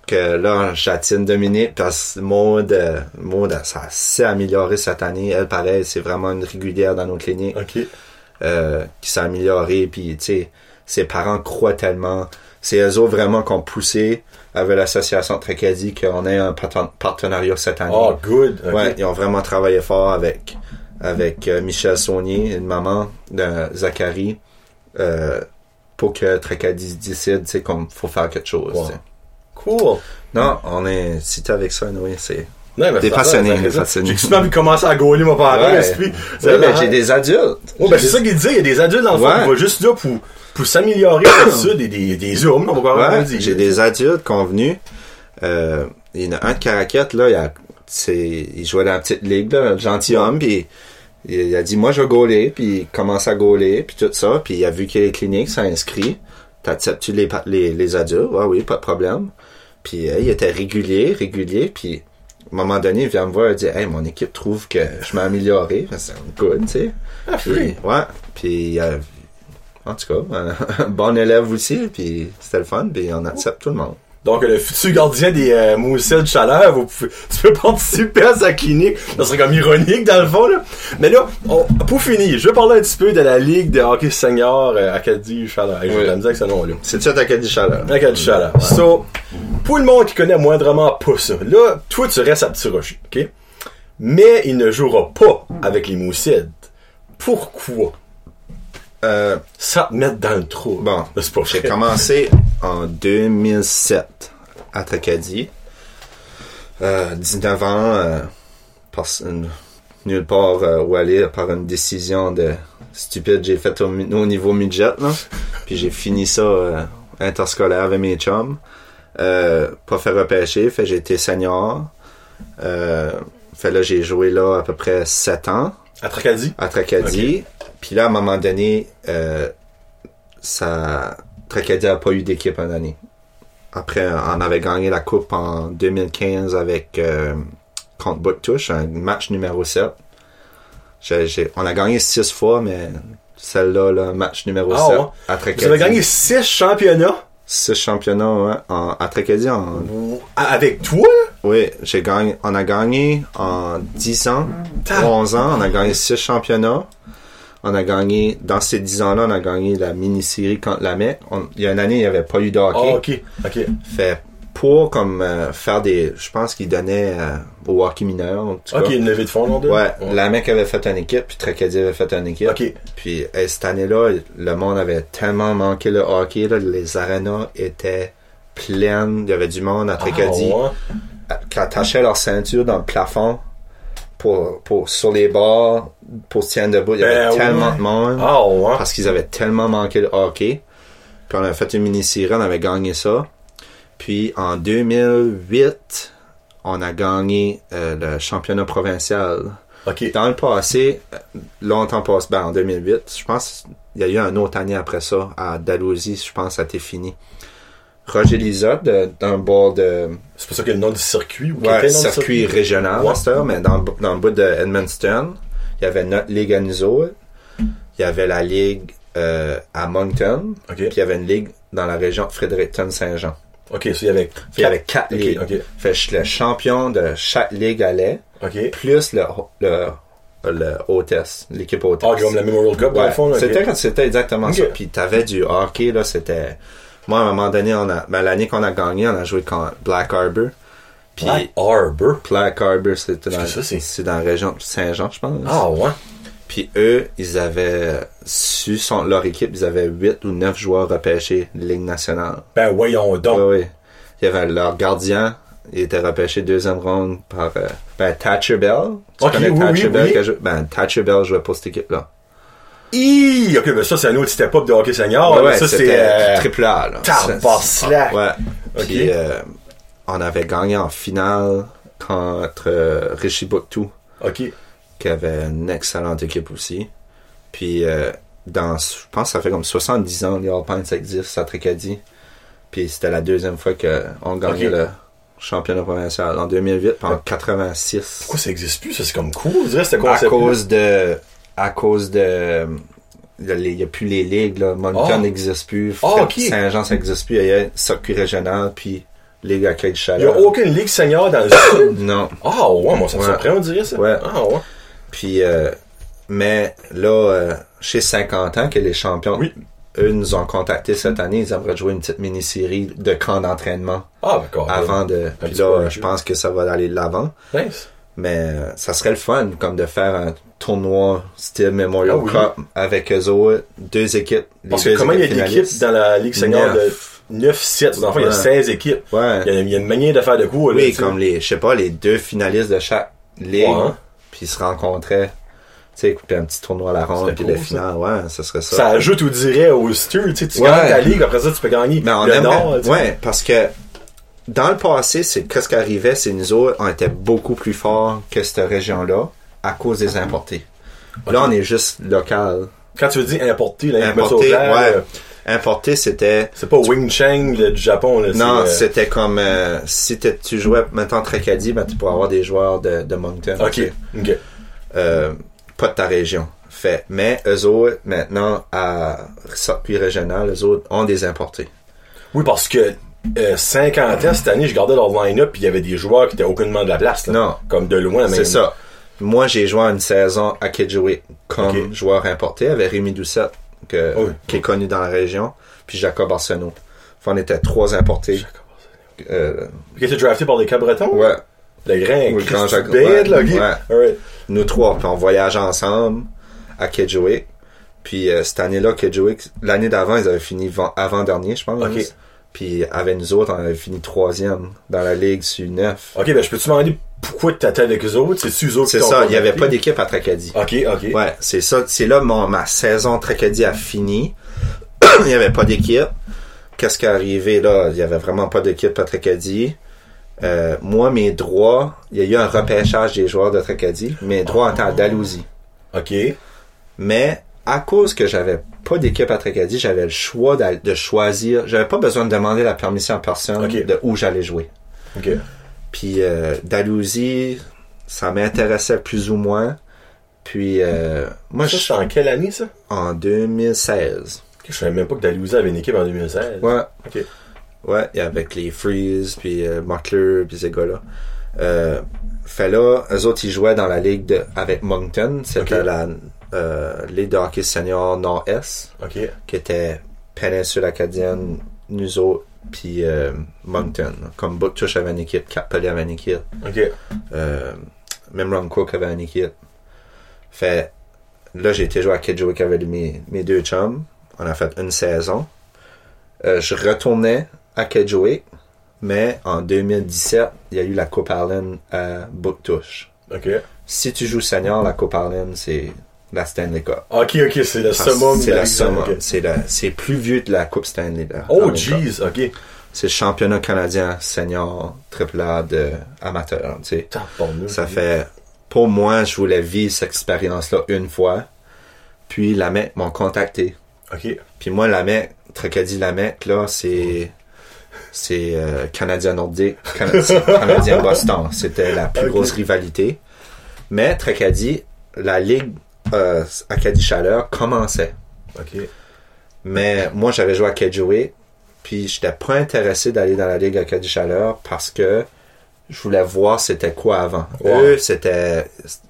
que là, j'attire Dominique, parce que Maud, euh, Maud, elle- ça s'est amélioré cette année. Elle, pareil, c'est vraiment une régulière dans nos cliniques, OK. euh, qui s'est améliorée. Puis, tu sais, ses parents croient tellement. C'est eux autres vraiment qui ont poussé avec l'association Tracadie qu'on ait un parten- partenariat cette année. Oh good. OK. Ouais, ils ont vraiment travaillé fort avec avec euh, Michel Saunier, une maman de Zachary, euh, pour que Tracadie décide, tu sais, comme faut faire quelque chose. Wow. Cool. Non, on est si t'es avec ça, oui, c'est. C'est ça, des ça. passionnés. J'ai envie de commencer à gauler mon parent, Ouais. l'esprit. C'est mais marrant. j'ai des adultes. Ouais, ben c'est ça qu'il dit, il y a des adultes dans le fond Ouais. qui vont juste là pour, pour s'améliorer ça, [COUGHS] des, des, des hommes, on va Ouais, dire. j'ai des adultes convenus. Euh, il y en a un de Caraquette, là, il, a, c'est, il jouait dans la petite ligue, là, un gentilhomme, puis il, il a dit, moi, je vais gauler, puis il commence à gauler, puis tout ça, puis il a vu qu'il y a les cliniques, ça inscrit. T'acceptes-tu les, les, les adultes? Ouais, oui, pas de problème. Puis euh, il était régulier, régulier, puis à un moment donné, il vient me voir et dit, hey, mon équipe trouve que je m'ai amélioré. C'est good, tu sais. Ah, Puis, ouais, puis euh, en tout cas, [LAUGHS] un bon élève aussi, puis c'était le fun, puis on accepte tout le monde. Donc, le futur gardien des euh, de chaleur, vous pouvez, [LAUGHS] tu peux participer à sa clinique. Ça serait comme ironique, dans le fond, là. Mais là, on- pour finir, je vais parler un petit peu de la Ligue de hockey senior euh, Acadie Chaleur. J'ai Oui. de la misère avec ce nom-là. C'est ça, dire chaleur? Acadie Chaleur. So, pour le monde qui connaît moindrement pas ça, là, toi, tu restes à Petit Rocher, OK? Mais il ne jouera pas avec les Moussides. Pourquoi? Euh, Ça te met dans le trou. bon, c'est pas j'ai commencé en 2007 à Tracadie. Euh, 19 ans, euh, par, nulle part euh, où aller par une décision de stupide j'ai fait au, niveau midget là. [LAUGHS] Puis j'ai fini ça euh, interscolaire avec mes chums. Euh, pas fait repêcher, fait j'ai été senior. Euh, fait là j'ai joué là à peu près 7 ans. À Tracadie? à Tracadie. Puis là, à un moment donné, euh, ça, Tracadie a pas eu d'équipe une année. Après, on avait gagné la coupe en 2015 avec euh, contre Bouctouche, un match numéro 7. J'ai- j'ai- on a gagné six fois, mais celle-là, là, match numéro Ah, 7 ouais. à Vous Tracadie. avez gagné 6 championnats? Six championnats, ouais, en, à Tracadie. En, avec toi? Oui, j'ai gagné, on a gagné en 10 ans, Tab- 11 ans, on a gagné six championnats. On a gagné, dans ces 10 ans-là, on a gagné la mini-série contre la MEC. On- Il y a une année, il n'y avait pas eu de hockey. Ah, ok. Ok. Fait pour comme euh, faire des. Je pense qu'ils donnaient euh, au hockey mineur. En tout Ok, cas. une levée de fonds, non? Ouais, la mec avait fait une équipe, puis Tracadie avait fait une équipe. Ok. Puis euh, cette année-là, le monde avait tellement manqué le hockey, là, les arénas étaient pleines. Il y avait du monde à Tracadie Ah, ouais? Qui attachaient leur ceinture dans le plafond pour, pour sur les bords pour se tenir debout. Il y avait Ben, tellement ouais. de monde Ah, ouais. parce qu'ils avaient tellement manqué le hockey. Puis on a fait une mini-série, on avait gagné ça. Puis en 2008, on a gagné euh, le championnat provincial. Dans le passé, euh, longtemps passé, ben en 2008, je pense il y a eu un autre année après ça, à Dalhousie, je pense ça a été fini. Lizotte, de- d'un bord de C'est pour ça qu'il y a le nom du circuit ou ouais, circuit régional, Ouais. mais dans, dans le bout de Edmundston, il y avait notre ligue à nous autres, il y avait la ligue euh, à Moncton, Ok. puis il y avait une ligue dans la région de Fredericton-Saint-Jean. Ok, ça, il y avait. Fait, Il y avait quatre ligues. ok. Fait que le champion de chaque ligue allait, plus le, le, le hôtesse, l'équipe hôtesse. Ah, comme la Memorial Cup, dans le fond, c'était c'était exactement ça. Puis t'avais du hockey là, c'était. Moi, à un moment donné, on a, ben, l'année qu'on a gagné, on a joué contre Black Harbor. Puis Black Harbor? Black Harbor, c'était dans, que c'est? c'est dans la région de Saint-Jean, je pense. Ah, ouais. Puis eux, ils avaient su son, leur équipe, ils avaient 8 ou 9 joueurs repêchés de Ligue nationale. Ben, voyons donc. Ouais, ouais. Il y avait leur gardien, il était repêché deuxième ronde par euh, ben, Thatcher Bell. Tu connais oui, Thatcher oui, Bell oui. qui a joué- Ben, Thatcher Bell jouait pour cette équipe-là. Hi! Ok, ben ça, c'est un autre step-up de hockey senior. Ouais, ça, c'est. euh, triple A, là. tabarnak. Ouais. Puis, euh, on avait gagné en finale contre euh, Richie Bouctou, Ok. qui avait une excellente équipe aussi. Puis, euh, dans, je pense que ça fait comme 70 ans, les All Pints existent à Tricadie. Puis, c'était la deuxième fois qu'on gagnait le championnat provincial. En 2008, puis en 86. Pourquoi ça existe plus? Ça, c'est comme cool. Que c'était à cause de à cause de il n'y a plus les ligues là. Moncton Ah. n'existe plus ok. Saint-Jean ça n'existe plus il y a circuit régional puis Ligue à de Il n'y a Chaleur aucune ligue senior dans le [COUGHS] sud? non Ah, ouais, moi, ça me Ouais. surprend, on dirait ça. Ouais. Ah, ouais. puis euh, mais là euh, chez 50 ans que les champions Oui. eux nous ont contacté cette année ils aimeraient jouer une petite mini-série de camp d'entraînement Ah, d'accord. avant de puis là euh, je pense que ça va aller de l'avant Nice. Mais euh, ça serait le fun, comme de faire un tournoi style Memorial Ah oui. Cup avec eux autres, deux équipes. Parce que comment il y a équipes d'équipes dans la Ligue senior de Neuf. 9-7? Dans le fond, il y a Ouais. 16 équipes. Ouais. Il y a, il y a une manière de faire de là. Oui, comme les, je sais pas, les deux finalistes de chaque ligue, Ouais. hein. puis ils se rencontraient, tu sais, puis un petit tournoi à la ronde, puis cool, le final, ouais, ça serait ça. Ça ajoute, on dirait, au stir, tu sais, tu gagnes ta ligue, après ça, tu peux gagner Mais on le aimerait- Nord, ouais, parce que dans le passé, c'est qu'est-ce qui arrivait, c'est nous autres, on était beaucoup plus forts que cette région-là à cause des importés. Là, on est juste local. Quand tu veux dire importer, là, Importé, clair, ouais. là, Importé, c'était c'est pas Wing Chang du Japon, là. Non, euh, c'était comme euh, si tu jouais maintenant Tracadie, ben tu pourrais avoir des joueurs de, de Moncton. Ok. Euh, pas de ta région. Fait. Mais eux autres, maintenant, à circuit régional, eux autres ont des importés. Oui, parce que euh, 50 ans, cette année, je gardais leur line-up, puis il y avait des joueurs qui étaient aucunement de la place, là. Non. Comme de loin, même. C'est ça. Moi, j'ai joué une saison à Kedgewick comme joueur importé avec Rémi Doucette, que, Oui. qui est connu dans la région, puis Jacob Arsenault. Fait, on était trois importés. Euh, Qui était drafté par les Cabretons? ouais. Le grand, Oui, grand là, ok. ouais. Nous trois, puis on voyage ensemble à Kedgewick. Puis euh, cette année-là, l'année d'avant, ils avaient fini van- avant-dernier, je pense. Puis avec nous autres, on avait fini troisième dans la ligue sur neuf. Ok, ben, je peux-tu demander pourquoi tu étais avec eux autres? C'est-tu eux autres C'est ça, il n'y avait pas d'équipe à Tracadie. Ok, ok. Ouais, c'est ça. C'est là mon, ma saison Tracadie a fini. [CLEARS THROAT] il n'y avait pas d'équipe. Qu'est-ce qui est arrivé là? Il n'y avait vraiment pas d'équipe à Tracadie. Euh, moi, mes droits, il y a eu un repêchage des joueurs de Tracadie. Mes droits étaient à Dalhousie. Ok. Mais à cause que j'avais pas d'équipe à Tracadie, j'avais le choix de choisir. J'avais pas besoin de demander la permission à personne de où j'allais jouer. Puis euh, Dalhousie, ça m'intéressait plus ou moins. Puis, euh, moi, Ça, je en quelle année, ça? en 2016. Ok, Je savais même pas que Dalhousie avait une équipe en 2016. Ouais. Ok. Ouais, et avec les Freeze, puis euh, puis ces gars-là. Euh, fait là, eux autres, ils jouaient dans la ligue de, avec Moncton. C'était la euh, ligue de hockey senior Nord-Est, qui était péninsule acadienne, nous autres, puis euh, Moncton. Comme Butchush avait une équipe, Capelli avait une équipe, Ok. euh, même Ron Cook avait une équipe. Fait, là, j'ai été jouer à Kedgewick avec mes, mes deux chums. On a fait une saison. Euh, je retournais à Kedgewick, mais en 2017, il y a eu la Coupe Allen à Bouctouche. Ok. Si tu joues senior, la Coupe Allen, c'est la Stanley Cup. Ok, ok, c'est le summum. C'est la summum. C'est plus vieux que la Coupe Stanley. la Oh, jeez, ok. C'est le championnat canadien senior triple A de amateur, tu sais. Ça fait, pour moi, je voulais vivre cette expérience-là une fois. Puis la mec m'ont contacté. Ok. Puis moi, la mec, Tracadie la mec, là, c'est, c'est euh, Canadien nordique, Cana- c'est [LAUGHS] Canadien Boston. C'était la plus grosse rivalité. Mais Tracadie, la ligue euh, Acadie Chaleur commençait. Mais moi, j'avais joué à Kedgewick, puis j'étais pas intéressé d'aller dans la Ligue Acadie Chaleur parce que je voulais voir c'était quoi avant. Eux, c'était...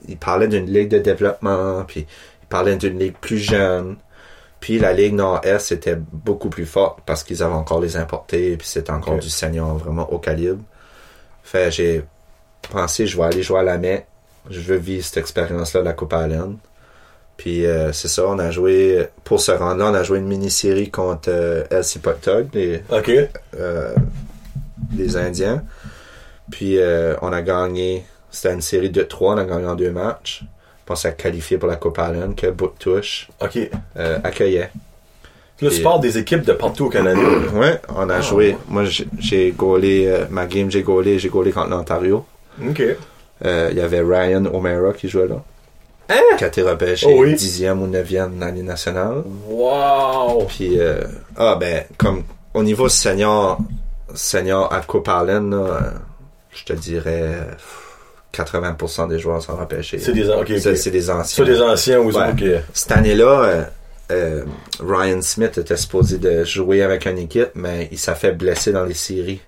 Ils parlaient d'une ligue de développement, puis ils parlaient d'une ligue plus jeune. Puis la Ligue Nord-Est, c'était beaucoup plus forte parce qu'ils avaient encore les importés, puis c'était encore du senior vraiment haut calibre. Fait j'ai pensé, je vais aller jouer à la mai. Je veux vivre cette expérience-là, la Coupe Allen. Puis euh, c'est ça, on a joué, pour se rendre là, on a joué une mini-série contre euh, LC les, euh, les Indiens. Puis euh, on a gagné, c'était une série de trois, on a gagné en deux matchs. Puis on s'est qualifié pour la Coupe Allen, que Bout Touche Ok. euh, accueillait. Tu Et- parles des équipes de partout au Canada. [CLEARS THROAT] Ouais, on a Ah, joué. ouais. Moi, j'ai- gaulé, ma game, j'ai gaulé, j'ai gaulé contre l'Ontario. Ok. Il y avait Ryan O'Mara qui jouait là. Hein? Qui a été repêché Oh oui. 10e ou 9e dans l'année nationale. Wow! Puis, euh, ah ben, comme au niveau senior, senior à Coupe euh, je te dirais euh, 80% des joueurs sont repêchés. C'est des, C'est c'est des anciens. Ça, des anciens Ouais. Cette année-là, euh, euh, Ryan Smith était supposé de jouer avec une équipe, mais il s'est fait blesser dans les séries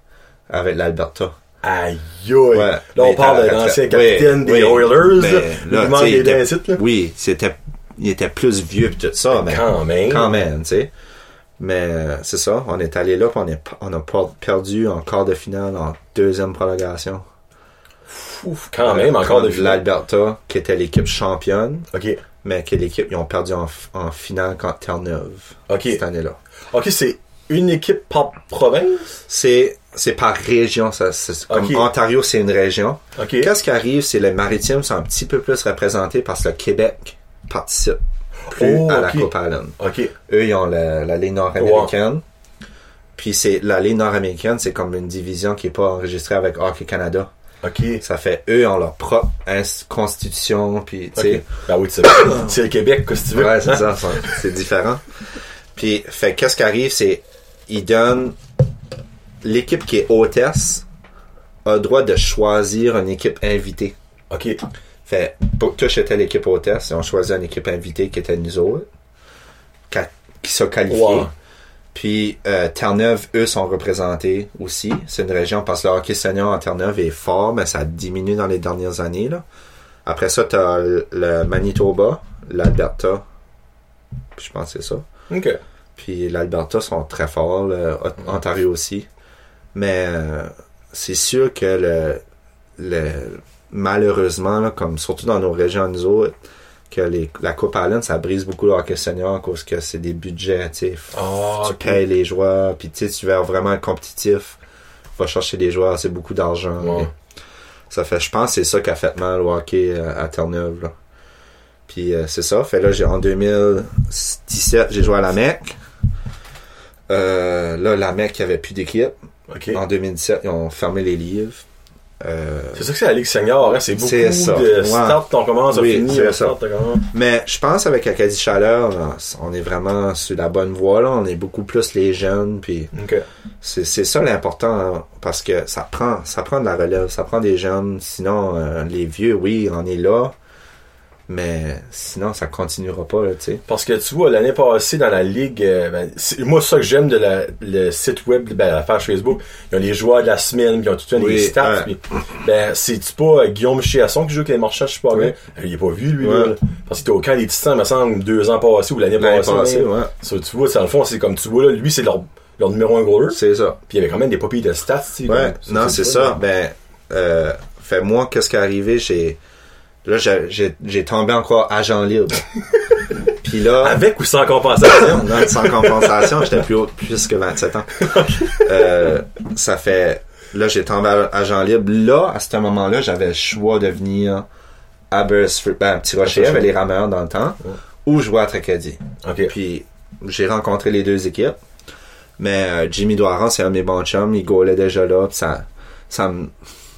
avec l'Alberta. Aïe. Ouais. Là, on parle de l'ancien capitaine Oui, des oui. Oilers. Mais là. Il était- là. Oui, c'était, il était plus vieux pis tout ça, mais Quand même. quand même, tu sais. Mais euh, c'est ça, on est allé là, pis on, est, on a perdu en quart de finale, en deuxième prolongation. Ouf, quand même, encore de Contre finale. l'Alberta, qui était l'équipe championne, Ok. mais que l'équipe, ils ont perdu en, en finale contre Terre-Neuve. Ok. Cette année-là. Ok, c'est une équipe par province? C'est, c'est par région, ça. comme. Ontario, c'est une région. Ok. Qu'est-ce qui arrive, c'est les maritimes sont un petit peu plus représentés parce que le Québec participe plus Oh, à la ok. Coupe Allen? Ok. Eux, ils ont la, la Ligue nord-américaine. Puis c'est la Ligue nord-américaine, c'est comme une division qui est pas enregistrée avec Hockey Canada. Ok. Ça fait eux ont leur propre constitution, puis tu sais, Ben oui, c'est c'est [COUGHS] le Québec, que tu veux. ouais, c'est ça, c'est différent. Puis fait qu'est-ce qui arrive, c'est ils donnent l'équipe qui est hôtesse a le droit de choisir une équipe invitée. Ok. Fait, Bouctouche était l'équipe hôtesse, et on choisit une équipe invitée qui était nous autres, qui sont qualifiés. Wow. Puis euh, Terre-Neuve, eux, sont représentés aussi. C'est une région, parce que le hockey senior en Terre-Neuve est fort, mais ça a diminué dans les dernières années. Là. Après ça, t'as le, le Manitoba, l'Alberta, puis je pense que c'est ça. Ok. Puis l'Alberta sont très forts, le Ot- Ontario aussi. Mais euh, c'est sûr que le, le malheureusement, là, comme surtout dans nos régions nous autres, que les, la Coupe Allen, ça brise beaucoup le hockey senior à cause que c'est des budgets. Ah, tu payes les joueurs, puis tu veux être vraiment compétitif, va chercher des joueurs, c'est beaucoup d'argent. Ça fait, je pense, que c'est ça qui a fait mal au hockey euh, à Terre-Neuve. Puis euh, c'est ça. Fait là, j'ai en 2017, j'ai joué à la MEC. Euh, là, la MEC, il n'y avait plus d'équipe. En 2017, ils ont fermé les livres. Euh, C'est ça que c'est la Ligue Senior, hein? C'est beaucoup C'est ça. de Ouais. start, on commence Oui, on ça. start, on commence. Mais je pense avec Acadie Chaleur, on est vraiment sur la bonne voie. Là. On est beaucoup plus les jeunes. Puis c'est ça l'important hein, parce que ça prend ça prend de la relève, ça prend des jeunes. Sinon, euh, les vieux, oui, on est là. Mais sinon, ça continuera pas, tu sais. Parce que tu vois, l'année passée, dans la ligue, euh, ben, moi, ça que j'aime de la, le site web, ben, la page Facebook, ils ont les joueurs de la semaine, puis ils ont tout Oui, les stats. puis, ben, c'est-tu pas euh, Guillaume Chiasson qui joue avec les marchands, je sais pas Oui. bien? Euh, Il est pas vu, lui, Ouais. là. Parce qu'il était au camp des Titans, me semble, deux ans passés ou l'année passée. passée, ouais. Ça, tu vois, c'est dans le fond, c'est comme tu vois, là, lui, c'est leur, leur numéro un goaler. C'est ça. Puis il y avait quand même des papiers de stats. Ouais, non, c'est ça. là. Ben, euh, fait moi, qu'est-ce qui est arrivé, j'ai, là, j'ai, tombé encore agent libre. [LAUGHS] Puis là, Avec ou sans compensation? non, sans compensation, j'étais plus haut, plus que 27 ans. [LAUGHS] Euh, ça fait, là, j'ai tombé agent libre. Là, à ce moment-là, j'avais le choix de venir à Beresford, ben, à Petit Rocher, avec les rameurs dans le temps, ou jouer à Tracadie. Puis j'ai rencontré les deux équipes. Mais euh, Jimmy Doiron, c'est un de mes bons chums, il gaulait déjà là. Pis ça, ça me.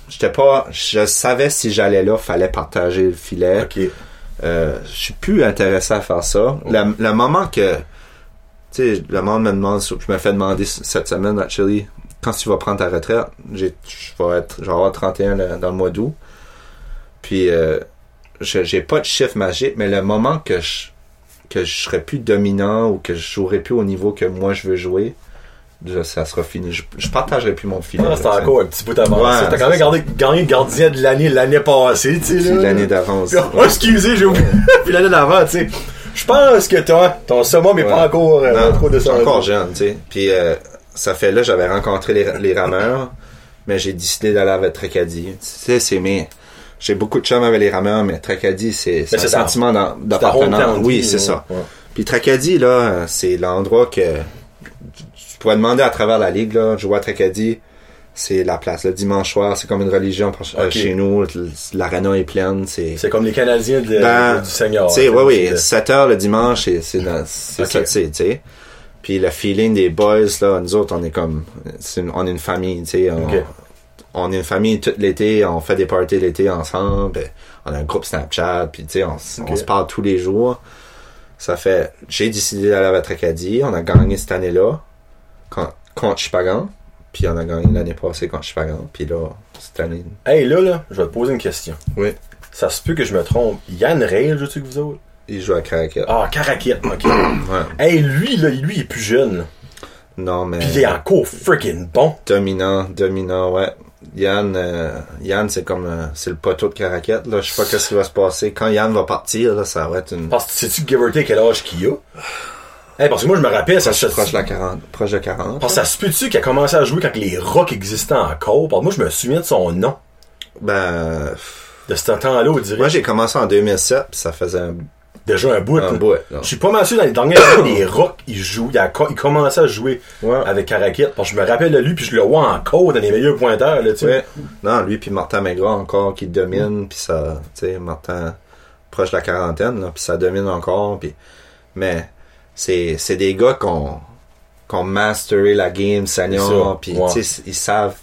J'étais pas. Je savais si j'allais là, fallait partager le filet. Ok. Euh, je suis plus intéressé à faire ça. Le, le moment que. Tu sais, le monde me demande, je me fais demander cette semaine, actually, quand tu vas prendre ta retraite, je vais être, je vais avoir 31 le- dans le mois d'août. Puis, euh, je- j'ai pas de chiffre magique, mais le moment que je, que je serai plus dominant ou que je jouerai plus au niveau que moi je veux jouer, je- ça sera fini. Je, je partagerai plus mon filet. Ah, c'était encore un petit bout avancé. Ouais, T'as quand même gardé, gagné gardien de l'année l'année passée, tu sais. L'année d'avance. Oh, excusez, j'ai oublié. [LAUGHS] Puis l'année d'avant, tu sais. Je pense que toi, ton summum est Ouais. pas encore euh, Non, trop suis descendu. encore jeune, tu sais. Puis euh, ça fait là, j'avais rencontré les, les rameurs, mais j'ai décidé d'aller avec Tracadie. Tu sais, c'est mes... J'ai beaucoup de chums avec les rameurs, mais Tracadie, c'est un sentiment d'appartenance. Oui, c'est ça. Ouais. Puis Tracadie, là, c'est l'endroit que pourrais demander à travers la ligue, là, jouer à Tracadie, c'est la place. Le dimanche soir, c'est comme une religion euh, chez nous. L'aréna est pleine, c'est... C'est comme les Canadiens de, Ben, du Seigneur. Tu sais, hein, oui, oui, c'est- 7 heures le dimanche, c'est c'est ça que c'est, tu sais. Puis le feeling des boys, là, nous autres, on est comme, c'est une- on est une famille, tu sais. On, est une famille tout l'été, on fait des parties l'été ensemble, on a un groupe Snapchat, puis tu sais, on se parle tous les jours. Ça fait, j'ai décidé d'aller à Tracadie, on a gagné cette année-là, con- contre Chipagan, puis on a gagné l'année passée contre Chipagan, puis là, cette année, Hey, là, là, je vais te poser une question. Oui. Ça se peut que je me trompe. Yann Ray, je sais que vous autres? il joue à Caracat. Ah, Caraquette, ok. [CLEARS THROAT] Ouais. hey, lui, là, lui, il est plus jeune. Non, mais... Puis il est encore freaking bon. Dominant, dominant, ouais. Yann, euh, Yann, c'est comme, euh, c'est le poteau de Caraquette, là. Je sais pas qu'est-ce qui va se passer. Quand Yann va partir, là, ça va être une... Parce que sais-tu, give or take, quel âge qu'il a? Hey, parce que moi, je me rappelle, ça se proche de la 40, proche de 40. Parce que ça se peut-tu qu'il a commencé à jouer quand les rocks existaient encore? Parce que moi, je me souviens de son nom. Ben, De ce temps-là, on dirait. moi, j'ai commencé en 2007, puis ça faisait un, Déjà un bout. un bout. Je suis pas mal sûr dans les dernières années, les rocks, ils jouent. Il, a, co- il commençait à jouer Ouais. avec Caraquette. Parce que je me rappelle de lui, puis je le vois encore dans les meilleurs pointeurs, là, tu sais. Ouais. Non, lui puis Martin Maigrat encore qui domine, puis ça, tu sais, Martin proche de la quarantaine, là, puis ça domine encore, puis mais c'est c'est des gars qu'on qu'on masteré la game senior, puis sais ils savent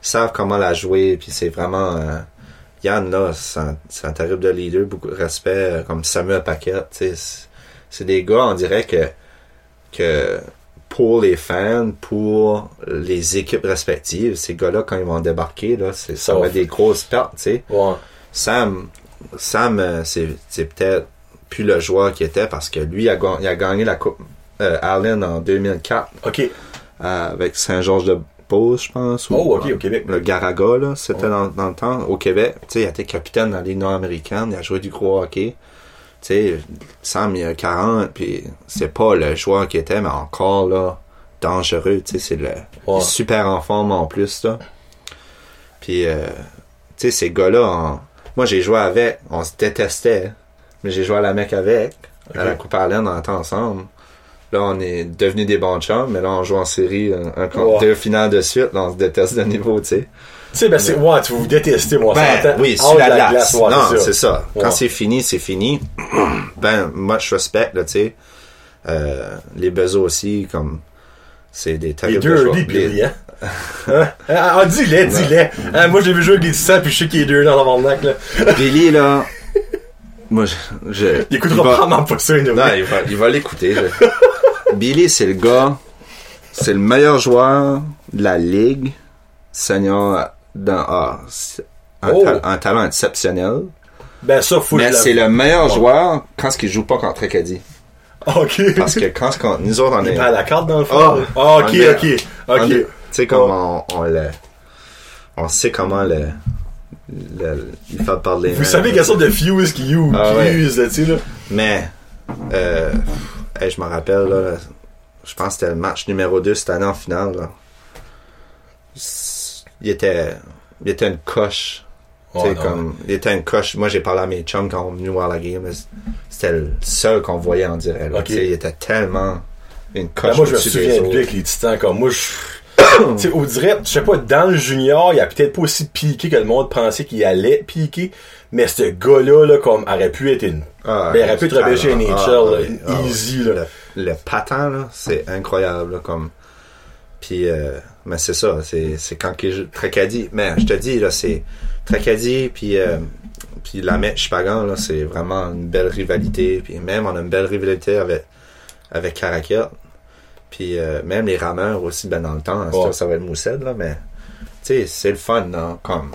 savent comment la jouer, puis c'est vraiment euh, Yann là, c'est un, un terrible de leader, beaucoup de respect, euh, comme Samuel Paquette, tu sais, c'est- des gars, on dirait que que pour les fans, pour les équipes respectives, ces gars-là, quand ils vont débarquer, là, ça va être des grosses pertes, tu sais. Ouais. Sam, Sam, euh, c'est peut-être plus le joueur qu'il était parce que lui, il a, il a gagné la Coupe euh, Allen en 2004 OK. euh, avec Saint-Georges-de-Beauce, je pense. ou- Oh, OK, au Québec. Le Garaga, là, c'était Ouais. dans, dans le temps, au Québec. Tu sais, il été capitaine dans la Ligue nord-américaine, il a joué du gros hockey. Tu sais, Sam, il a 40, puis c'est pas le joueur qu'il était, mais encore, là, dangereux, tu sais, c'est le... Super en forme en plus, là. Puis, euh, tu sais, ces gars-là, moi, j'ai joué avec, on se détestait, mais j'ai joué à la mec avec, à la. Coupe Allen, on était ensemble. Là, on est devenus des bons chums, mais là, on joue en série, un, un contre deux finales de suite, là, on se déteste de niveau, tu sais. Tu sais, ben, c'est, ouais, tu vous détestez, moi, Ben, oui, sur de la, glace. non, c'est ça. Quand c'est fini, c'est fini. [CLEARS THROAT] ben, moi, je respecte, là, tu sais. Euh, les Bezos aussi, comme, c'est des Les deux early, Les- Billy, hein? [LAUGHS] Hein? Ah, ah, dis-le, dis-le. Hein, moi, j'ai vu jouer avec des titans, puis je sais qu'il est deux dans l'avant-nac, là. Billy, là, moi, je, Il écoutera va- probablement pas ça, Non, il va, il va l'écouter. je- [LAUGHS] Billy, c'est le gars, c'est le meilleur joueur de la ligue, senior dans, ah, un, Oh. ta- un talent exceptionnel. Ben, ça, faut Mais c'est le meilleur Bon. joueur quand il joue pas contre Acadie. Ok. Parce que quand, quand nous autres, on Il est. prend la carte dans le fond. Ah, Ah, ok, ok. Ok. Tu sais comment on, on le. On sait comment le. Le parler. Vous savez quelle sorte de fuse qui use, Ah, qui ouais. use, là, tu sais, là. Mais, euh, hey, je me rappelle, là, je pense que c'était le match numéro 2 cette année en finale. Là. Il était, il était une coche. Non. comme, il était une coche. Moi, j'ai parlé à mes chums quand on est venu voir la game. C'était le seul qu'on voyait en direct. là. Il était tellement une Ben, coche moi, je me souviens de lui avec les titans, comme moi, je. [COUGHS] tu sais, on dirait, je sais pas, dans le junior, il a peut-être pas aussi piqué que le monde pensait qu'il allait piquer, mais ce gars-là, là, comme, aurait pu être une. Ah, ben, il aurait pu être repêché ah, NHL, ah, ah, easy, là. le, le patent là c'est incroyable là, comme puis euh, mais c'est ça c'est c'est quand qu'il joue Tracadie mais je te dis là c'est Tracadie puis euh, puis la mèche Pagan là c'est vraiment une belle rivalité puis même on a une belle rivalité avec avec puis euh, même les rameurs aussi ben dans le temps Ouais. sûr, ça va être Moussed là mais tu sais c'est le fun non comme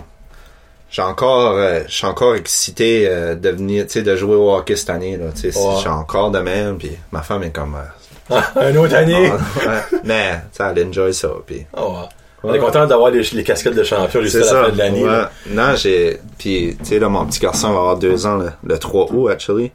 j'ai encore euh, je suis encore excité euh, de venir tu sais de jouer au hockey cette année là tu sais Ouais. je suis encore de même puis ma femme est comme euh, Un autre année. ah, ouais. mais tu sais elle enjoy ça puis Ah. On est content d'avoir les, les casquettes de champion jusqu'à c'est la ça fin de l'année. ouais. non j'ai puis tu sais là mon petit garçon va avoir deux ans le, le 3 août actually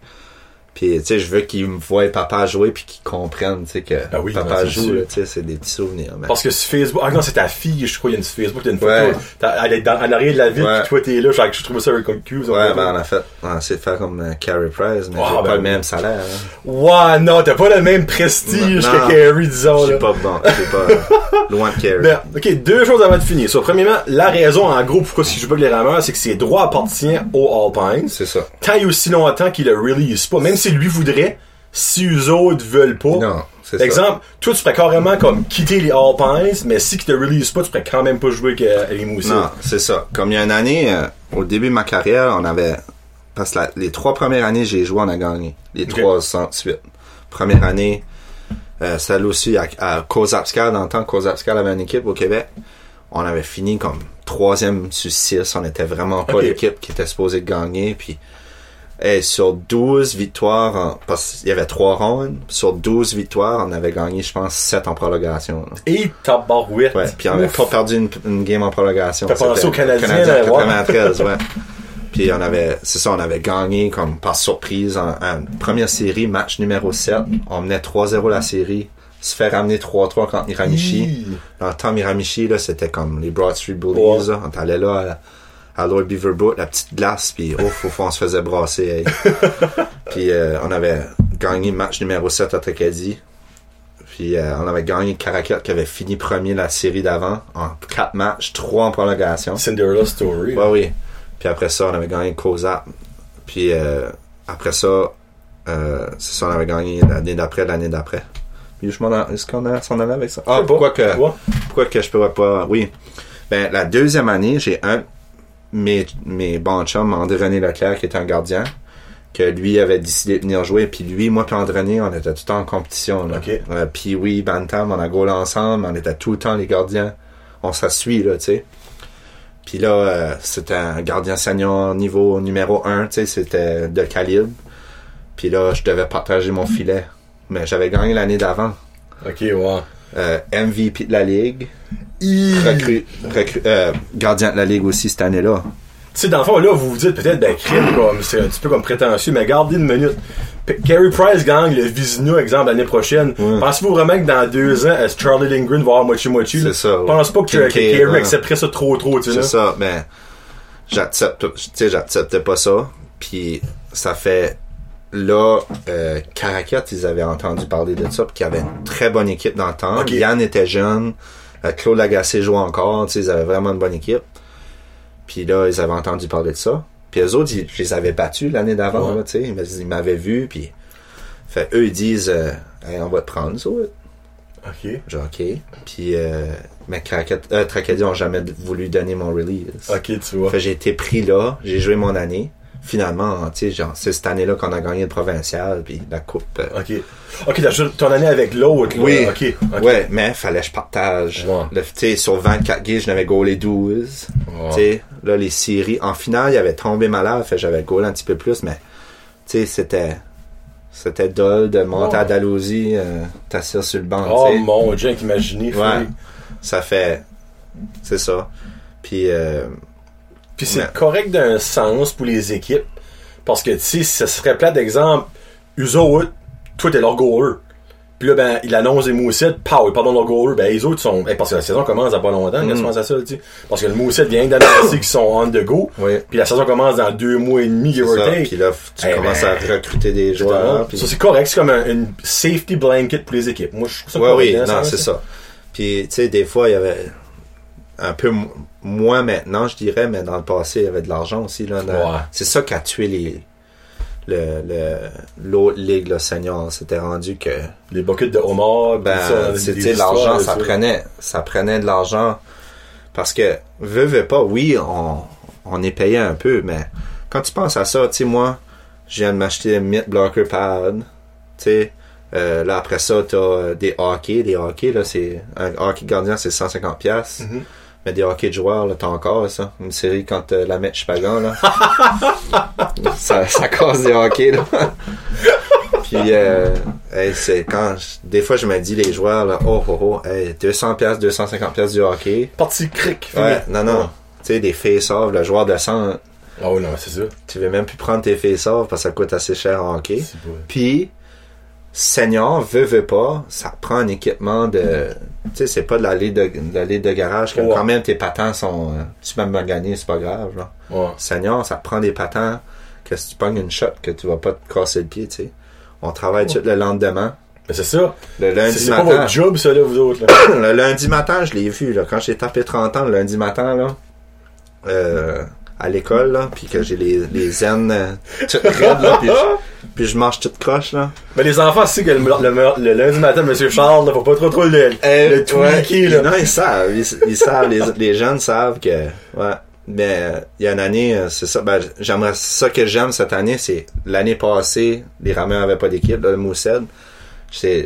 puis tu sais je veux qu'il me voie papa jouer puis qu'il comprenne tu sais que Ben oui, papa ben, c'est joue tu sais c'est des petits souvenirs Parce que sur Facebook, ah non, c'est ta fille, je crois, il y a une sur Facebook, il y a une photo. Elle est dans, en arrière de la ville, Ouais. puis toi, t'es là, genre, je trouve ça comme ouais ben on a fait on a essayé de faire comme euh, Carey Price mais Ah, j'ai ben pas le même salaire hein. Ouais, non, t'as pas le même prestige Non, que. Carey, disons, là. pas bon j'ai pas [LAUGHS] loin de Carey Ben, ok, deux choses avant de finir. So, premièrement, la raison, en gros, pourquoi si je joue pas avec les rameurs, c'est que ses droits appartiennent aux Alpines. c'est ça Tant il y a aussi longtemps qu'il le release pas, même si lui voudrait, si eux autres veulent pas. non c'est ça Exemple, toi, tu ferais carrément comme quitter les Alpines, mais si qu'ils te release pas, tu pourrais quand même pas jouer avec euh, les Moussets. Non, c'est ça. Comme il y a une année, euh, au début de ma carrière, on avait. Parce que la- les trois premières années, j'ai joué, on a gagné. Les Ok. trois sans suite. Première année, euh, celle aussi à, à dans le temps, Kozapskal avait une équipe au Québec. On avait fini comme troisième sur six. On était vraiment pas l'équipe qui était supposée de gagner. Puis, hey, sur 12 victoires, en- parce qu'il y avait trois rondes, sur 12 victoires, on avait gagné, je pense, 7 en prolongation. là. Et tabarouette. Ouais, puis on avait Ouf. pas perdu une, une game en prolongation. T'as pensé Canadiens, Canadien ouais. 93, ouais. [LAUGHS] Puis on avait, c'est ça, on avait gagné comme par surprise en, en première série, match numéro 7. On menait 3-0 la série. Se fait ramener 3-3 contre Miramichi. Hi. Dans le temps, Miramichi, là, c'était comme les Broad Street Bullies, Ouais. là. On allait là à, Lord Beaverbrook, la petite glace, puis ouf, au fond, on se faisait brasser, hey. [LAUGHS] Puis euh, on avait gagné match numéro 7 à Tracadie. Puis euh, on avait gagné Caracat qui avait fini premier la série d'avant en 4 matchs, 3 en prolongation. Cinderella Story. Ouais, oui. Puis après ça, on avait gagné Kozap. Puis euh, après ça, euh, c'est ça, on avait gagné l'année d'après, l'année d'après. Puis je m'en est-ce qu'on s'en allait avec ça? Ah, pourquoi que, pourquoi que je peux pas, oui. Ben, la deuxième année, j'ai un, mes, mes bons chums, André-René Leclerc, qui était un gardien, que lui avait décidé de venir jouer. Puis lui, moi puis André-René, on était tout le temps en compétition, là. Ok. Euh, puis oui, Bantam, on a goalé ensemble, on était tout le temps les gardiens. On s'assuit, là, tu sais. Puis là, euh, c'était un gardien senior niveau numéro 1, tu sais, c'était de calibre. Puis là, je devais partager mon filet. Mais j'avais gagné l'année d'avant. Ok, ouais. Euh, MVP de la Ligue. Hi. Recru, recru- euh, gardien de la Ligue aussi cette année-là. Tu sais, dans le fond, là, vous vous dites peut-être, ben, crime, comme, c'est un petit peu comme prétentieux, mais gardez une minute. Carey Price gagne le Vizina, exemple, l'année prochaine. Pensez-vous vraiment que dans deux ans, est-ce que Charlie Lindgren va avoir moitié-moitié? C'est ça, pense pas que, Carey accepterait ça trop, trop, tu sais, C'est ça, mais j'accepte, tu sais, j'acceptais pas ça. Puis ça fait là, euh, Caracat, ils avaient entendu parler de ça, puis qu'il y avait une très bonne équipe dans le temps. Yann était jeune, euh, Claude Lagacé jouait encore, tu sais, ils avaient vraiment une bonne équipe. Puis là, ils avaient entendu parler de ça. Puis eux autres, ils- je les avais battus l'année d'avant, Ouais. sais, ils m'a- ils m'avaient vu, puis fait eux ils disent, euh, Hey, on va te prendre, ça. Ok. Genre, ok. Puis, euh, mais Caracat, euh, Tracadie ont jamais voulu donner mon release. Ok, tu vois. Fait j'ai été pris là, j'ai joué mon année. Finalement, tu sais, genre, c'est cette année-là qu'on a gagné le provincial, puis la coupe. euh, Ok. Ok, t'as joué ton année avec l'autre. Oui. Ok. ok. Ouais, mais fallait que je partage. Ouais. Tu sais, sur 24 games, je n'avais gaulé 12. Ouais. Tu sais, là, les séries, en finale, il avait tombé malade, fait j'avais goal un petit peu plus, mais, tu sais, c'était, c'était dole de monter à. Dalhousie, euh, sur le banc, Oh mon dieu, imaginez. Ouais. Ça fait, c'est ça. Puis, euh, Puis c'est Ouais. correct d'un sens pour les équipes. Parce que, sais, ça serait plat d'exemple. Eux autres, toi, t'es leur goaler. Puis là, ben, il annonce des moussettes, pow, ils pardon leur goaler. Ben, les autres sont. parce que la saison commence dans pas longtemps, penses à ça, tu. Parce que le moussette vient d'annoncer qu'ils sont on the go. oui. Puis la saison commence dans deux mois et demi, give or. Puis là, tu Eh commences ben, à recruter des joueurs. Ça, c'est correct. C'est comme un, une safety blanket pour les équipes. Moi, je trouve ça Ouais, correct, oui, hein, non, c'est ça. Puis, tu sais, des fois, il y avait un peu mo- moins maintenant, je dirais, mais dans le passé, il y avait de l'argent aussi. Là, Ouais. C'est ça qui a tué les, le, le, l'autre ligue, le senior. C'était rendu que, Les buckets de homard, ben, histoires, l'argent, ça prenait, ça prenait de l'argent. Parce que, veux, veux pas, oui, on, on est payé un peu, mais quand tu penses à ça, tu sais, moi, je viens de m'acheter un mid blocker pad, tu sais, euh, là, après ça, t'as euh, des hockey. Des hockey, là, c'est, un hockey gardien, c'est 150 pièces Mhm. Mais des hockey de joueurs, là, t'as encore ça. Une série quand euh, la met Chupagan, là. [LAUGHS] ça, ça cause des hockey, là. [LAUGHS] Puis, euh, hey, c'est quand, je- des fois, je me dis, les joueurs, là, oh, oh, oh, hey, 200 pièces 250 pièces du hockey. Partie cric. Ouais, non, non. Tu sais, des face-off, le joueur de 100, Ah oui, non, c'est ça. tu veux même plus prendre tes face-off parce que ça coûte assez cher en hockey. Puis, senior, veut, veut pas, ça prend un équipement de. Tu sais, c'est pas de la de, de la de garage, que Ouais. quand même tes patins sont. euh, tu peux même gagner, c'est pas grave, là. Ouais. Senior, ça prend des patins que si tu pognes une shot, que tu vas pas te casser le pied, tu sais. On travaille tout le lendemain. Mais c'est ça. Le C'est lundi c'est pas matin. votre job, ça, là, vous autres, là. [COUGHS] le lundi matin, je l'ai vu, là, quand j'ai tapé 30 ans, le lundi matin, là, euh, à l'école, là, puis que j'ai les, les zen euh, toutes raides, là, puis je, puis je mange toute croche, là. Mais les enfants, c'est que le, le- le lundi matin, Monsieur Charles, là, faut pas trop trop le, le tweaker, là. Non, ils savent, ils, ils savent, les, les jeunes savent que, ouais. Mais euh, il y a une année, euh, c'est ça, ben, j'aimerais, ça que j'aime cette année, c'est l'année passée, les rameurs avaient pas d'équipe, là, le Moussed.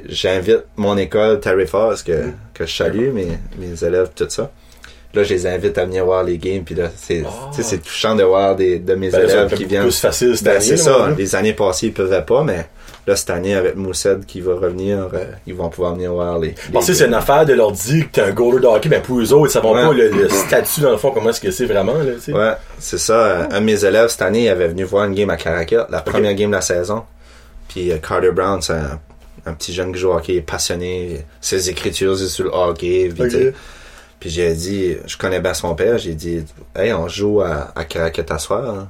J'invite mon école, Terry Foss, que, que je salue, mes, mes élèves, tout ça. Là, je les invite à venir voir les games, puis là, c'est, Oh. c'est touchant de voir des, de mes Ben, élèves qui viennent. plus facile cette Ben, année, c'est ça. là. Les années passées, ils pouvaient pas, mais là, cette année, avec Moussed qui va revenir, euh, ils vont pouvoir venir voir les. Parce que c'est une affaire de leur dire que t'es un goaler de hockey, mais pour eux autres, ils savent Ouais. pas le, le statut, dans le fond, comment est-ce que c'est vraiment, là. Ouais, c'est ça. Un de mes élèves cette année, il avait venu voir une game à Caracat, la première game de la saison. Puis euh, Carter Brown, c'est un, un petit jeune qui joue au hockey, passionné. Ses écritures, c'est sur le hockey. Puis, Ok. Puis j'ai dit, je connais bien son père, j'ai dit, hey, on joue à, à Caracat à soir. hein.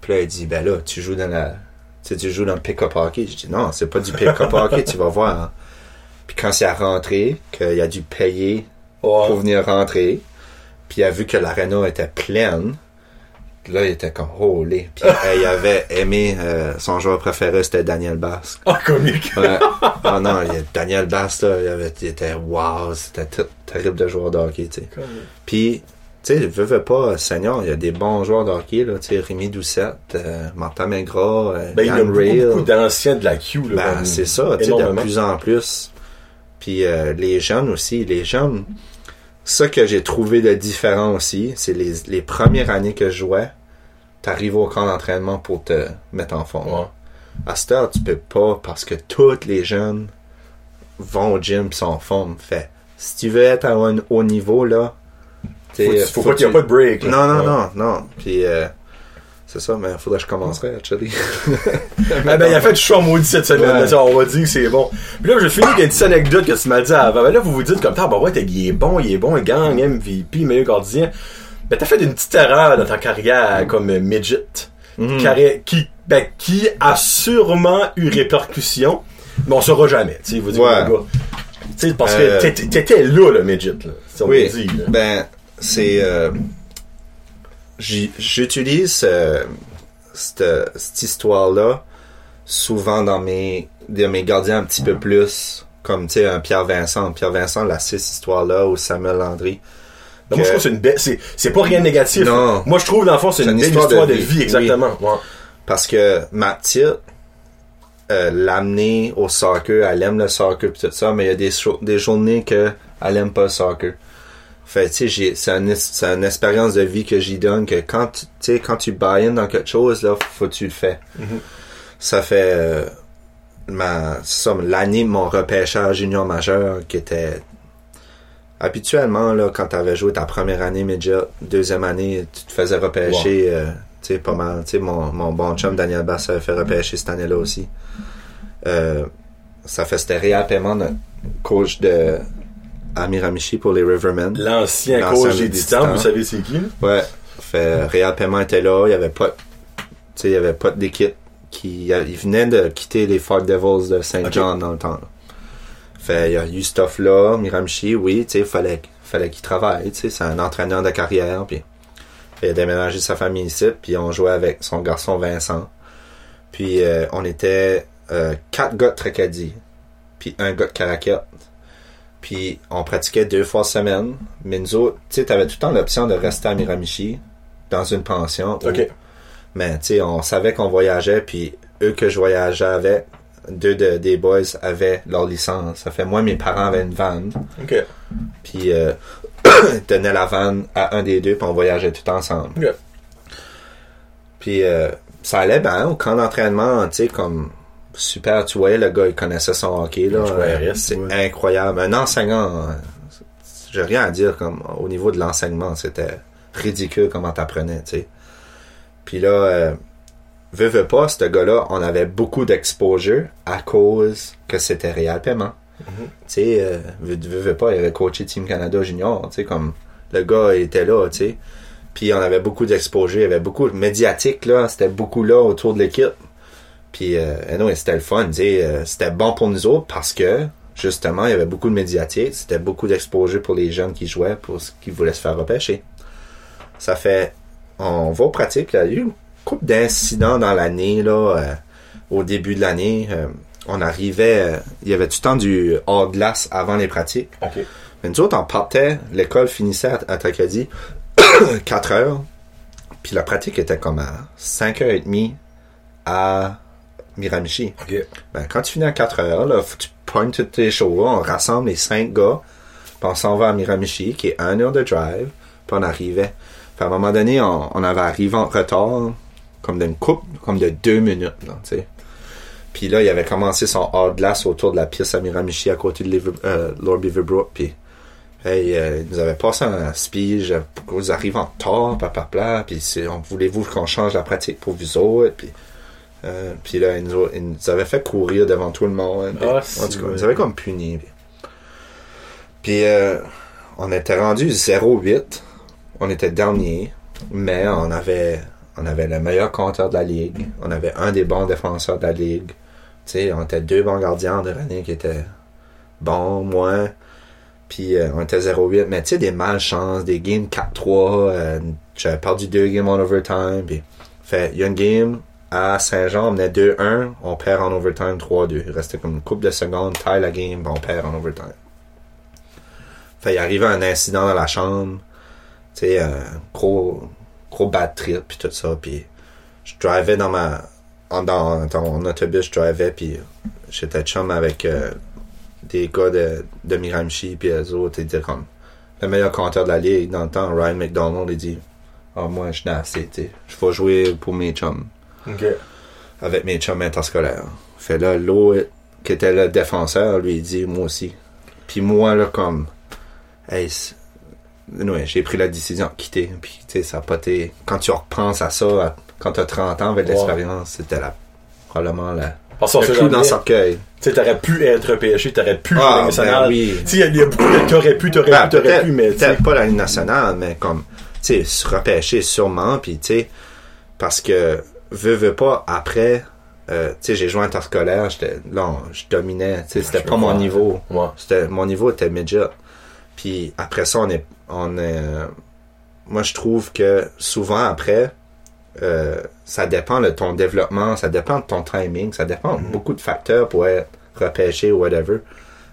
Puis là, il dit, ben là, tu joues dans la, tu sais, tu joues dans le pick-up hockey. J'ai dit, non, c'est pas du pick-up hockey, tu vas voir. hein. Puis quand c'est à rentrer, qu'il a dû payer pour venir rentrer. Puis il a vu que l'aréna était pleine. Là, il était comme holy. Puis [LAUGHS] il avait aimé euh, son joueur préféré, c'était Daniel Basque. Ah, comique. Ouais. [LAUGHS] Ah non, il Daniel Basque, là, il, avait, il était wow, c'était tout terrible de joueur de hockey, tu sais. Puis, tu sais, veux, veux pas, Seigneur, il y a des bons joueurs de hockey, là, tu sais, Rémi Doucette, euh, Martin Mingras, euh, Ben, il y a beaucoup, Rail. beaucoup d'anciens de la Q, là. Ben, c'est ça, tu sais, de plus en plus. Puis euh, les jeunes aussi, les jeunes, ça que j'ai trouvé de différent aussi, c'est les, les premières années que je jouais, t'arrives au camp d'entraînement pour te mettre en forme. Ouais. À cette heure, tu peux pas parce que tous les jeunes vont au gym pis sont en forme. Fait, si tu veux être à un haut niveau, là, Faut, t'sais, faut, pas qu'il y ait pas de break, là. non, non, Ouais. non, non. Puis, euh, c'est ça, mais faudrait que je commencerais, actually. Ah [LAUGHS] ben, il a fait du choix maudit cette semaine. Ouais. ça, on va dire que c'est bon. Puis là, je finis avec une petite anecdote que tu m'as dit avant. Ben là, vous vous dites comme, ah, bah ouais, t'es- il est bon, il est bon, il gagne, MVP, meilleur gardien. Ben, t'as fait une petite erreur dans ta carrière comme euh, midget. Qui, ben, qui a sûrement eu répercussion, mais on saura jamais, tu sais, vous Ouais. Sais, parce Euh, que t'étais- là, le midget, là. Si on Oui, là. ben, c'est... euh, J'utilise euh, cette, cette histoire-là souvent dans mes, dans mes gardiens un petit peu plus, comme, tu sais, un Pierre Vincent. Pierre Vincent, la cette histoire-là, ou Samuel Landry. Ben, moi, je trouve que c'est une belle, c'est, pas rien de négatif. Non. Moi, je trouve, dans le fond, c'est une, belle histoire, de, vie, exactement. Ouais. Parce que ma petite, euh, l'amener au soccer, elle aime le soccer pis tout ça, mais il y a des, des journées que elle aime pas le soccer. Fait, tu sais, c'est une, c'est une expérience de vie que j'y donne que quand, tu tu sais, quand tu buy in dans quelque chose, là, faut que tu le fais. Mhm. Ça fait, euh, ma, l'année de mon repêchage junior majeur qui était, habituellement, là, quand t'avais joué ta première année midget, deuxième année, tu te faisais repêcher, euh, tu sais, pas mal. Tu sais, mon, mon bon chum Daniel Bass s'avait fait repêcher cette année-là aussi. Euh, ça fait, c'était Réal Paiement, notre coach de Amiramichi pour les Rivermen. L'ancien coach des Titans, vous savez c'est qui? là? Ouais. Fait, Réal Paiement était là, il y avait pas, tu sais, il y avait pas d'équipe qui, il venait de quitter les Fort Devils de Saint. John dans le temps, là. Fait, il y a eu stuff-là, Miramichi, oui, tu sais, fallait, fallait qu'il travaille, tu sais, c'est un entraîneur de carrière, puis il a déménagé sa famille ici, puis on jouait avec son garçon Vincent. Puis euh, on était euh, quatre gars de Tracadie, puis un gars de Caracat. Puis on pratiquait deux fois semaine, mais nous autres, tu sais, t'avais tout le temps l'option de rester à Miramichi, dans une pension. Ok. mais tu sais, on savait qu'on voyageait, puis eux que je voyageais avec, deux de- des boys avaient leur licence. Ça fait moi, mes parents avaient une vanne, Ok. puis euh, [COUGHS] ils tenaient la vanne à un des deux, puis on voyageait tout ensemble. Puis euh, ça allait bien au camp d'entraînement, tu sais, comme super, tu voyais, le gars, il connaissait son hockey, là. Euh, C'est ouais. incroyable. Un enseignant, j'ai rien à dire comme au niveau de l'enseignement, c'était ridicule comment t'apprenais, tu sais. Puis là, euh, veux, veux pas, ce gars-là, on avait beaucoup d'exposure à cause que c'était Réal Paiement. Tu sais, euh, veux, pas, il avait coaché Team Canada Junior, tu sais, comme le gars était là, tu sais. Puis on avait beaucoup d'exposure, il y avait beaucoup de médiatique, là, c'était beaucoup là autour de l'équipe. Puis, euh, anyway, c'était le fun, tu sais, euh, c'était bon pour nous autres parce que, justement, il y avait beaucoup de médiatique, c'était beaucoup d'exposure pour les jeunes qui jouaient, pour ceux qui voulaient se faire repêcher. Ça fait, on va aux pratiques, il y a eu une couple d'incidents dans l'année, là, euh, au début de l'année. On arrivait, euh, il y avait le temps du hors-glace avant les pratiques. Ok. Mais nous autres, on partait, l'école finissait à, à Tracadie, [COUGHS] 4 heures, puis la pratique était comme à 5h30 à Miramichi. Ben, quand tu finis à 4 heures, là, faut que tu pognes toutes tes choses, on rassemble les 5 gars, puis on s'en va à Miramichi, qui est 1 heure de drive, puis on arrivait. Puis à un moment donné, on, on avait arrivé en retard, comme d'une coupe, comme de 2 minutes, là, tu sais. Puis là, il avait commencé son hors-glace autour de la piste à Miramichi, à côté de euh, Lord Beaverbrook, puis hey, euh, il nous avait passé un speech, euh, pourquoi vous arrivez en retard, papa, puis c'est- on voulez-vous qu'on change la pratique pour vous autres, puis euh, puis là, ils nous, avaient fait courir devant tout le monde. puis- Ah, en tout cas, vrai. nous avaient comme puni. Puis, Puis, on était rendu 0-8. On était dernier, mais on avait, on avait le meilleur compteur de la ligue. On avait un des bons défenseurs de la ligue. Sais, on était deux bons gardiens de l'année qui étaient bons, moins. Puis euh, on était 0-8. Mais tu sais, des malchances, des games 4-3. euh, J'avais perdu deux games en overtime. Fait, il y a une game à Saint-Jean, on menait 2-1. On perd en overtime 3-2. Il restait comme une couple de secondes, taille la game, on perd en overtime. Fait, il arrivait un incident dans la chambre. Tu sais, un gros, gros bad trip, puis tout ça. Puis je drivais dans ma. En- dans, dans autobus, je drivais, puis j'étais chum avec euh, des gars de, de Miramichi, puis eux autres, ils disaient comme. Le meilleur compteur de la ligue dans le temps, Ryan McDonald, il dit Ah, moi, je suis assez, tu sais. Je vais jouer pour mes chums Ok. avec mes chums interscolaires. Fait là, l'autre qui était le défenseur, lui, il dit, moi aussi. Puis moi, là, comme, hey, ouais, j'ai pris la décision de quitter. Puis, tu sais, ça a pas été, quand tu repenses à ça, à- quand t'as 30 ans avec Ouais. l'expérience, c'était la, probablement la, Parce le clou dans le cercueil. Tu t'aurais pu être pêché, t'aurais pu Ah, jouer national. ben oui. Tu il y a- il y a beaucoup de t'aurais pu, t'aurais Ben, pu, t'aurais pu, mais peut-être pas la Ligue nationale, mais comme, tu sais, se repêcher sûrement, puis tu sais, parce que, veux, veux pas, après, euh, tu sais, j'ai joué interscolaire, j'étais, là, je dominais, tu sais, c'était pas mon niveau. Ouais. C'était, mon niveau était midget. Puis après ça, on est, on est, euh, moi je trouve que souvent après, euh, ça dépend de ton développement, ça dépend de ton timing, ça dépend de beaucoup de facteurs pour être repêché ou whatever.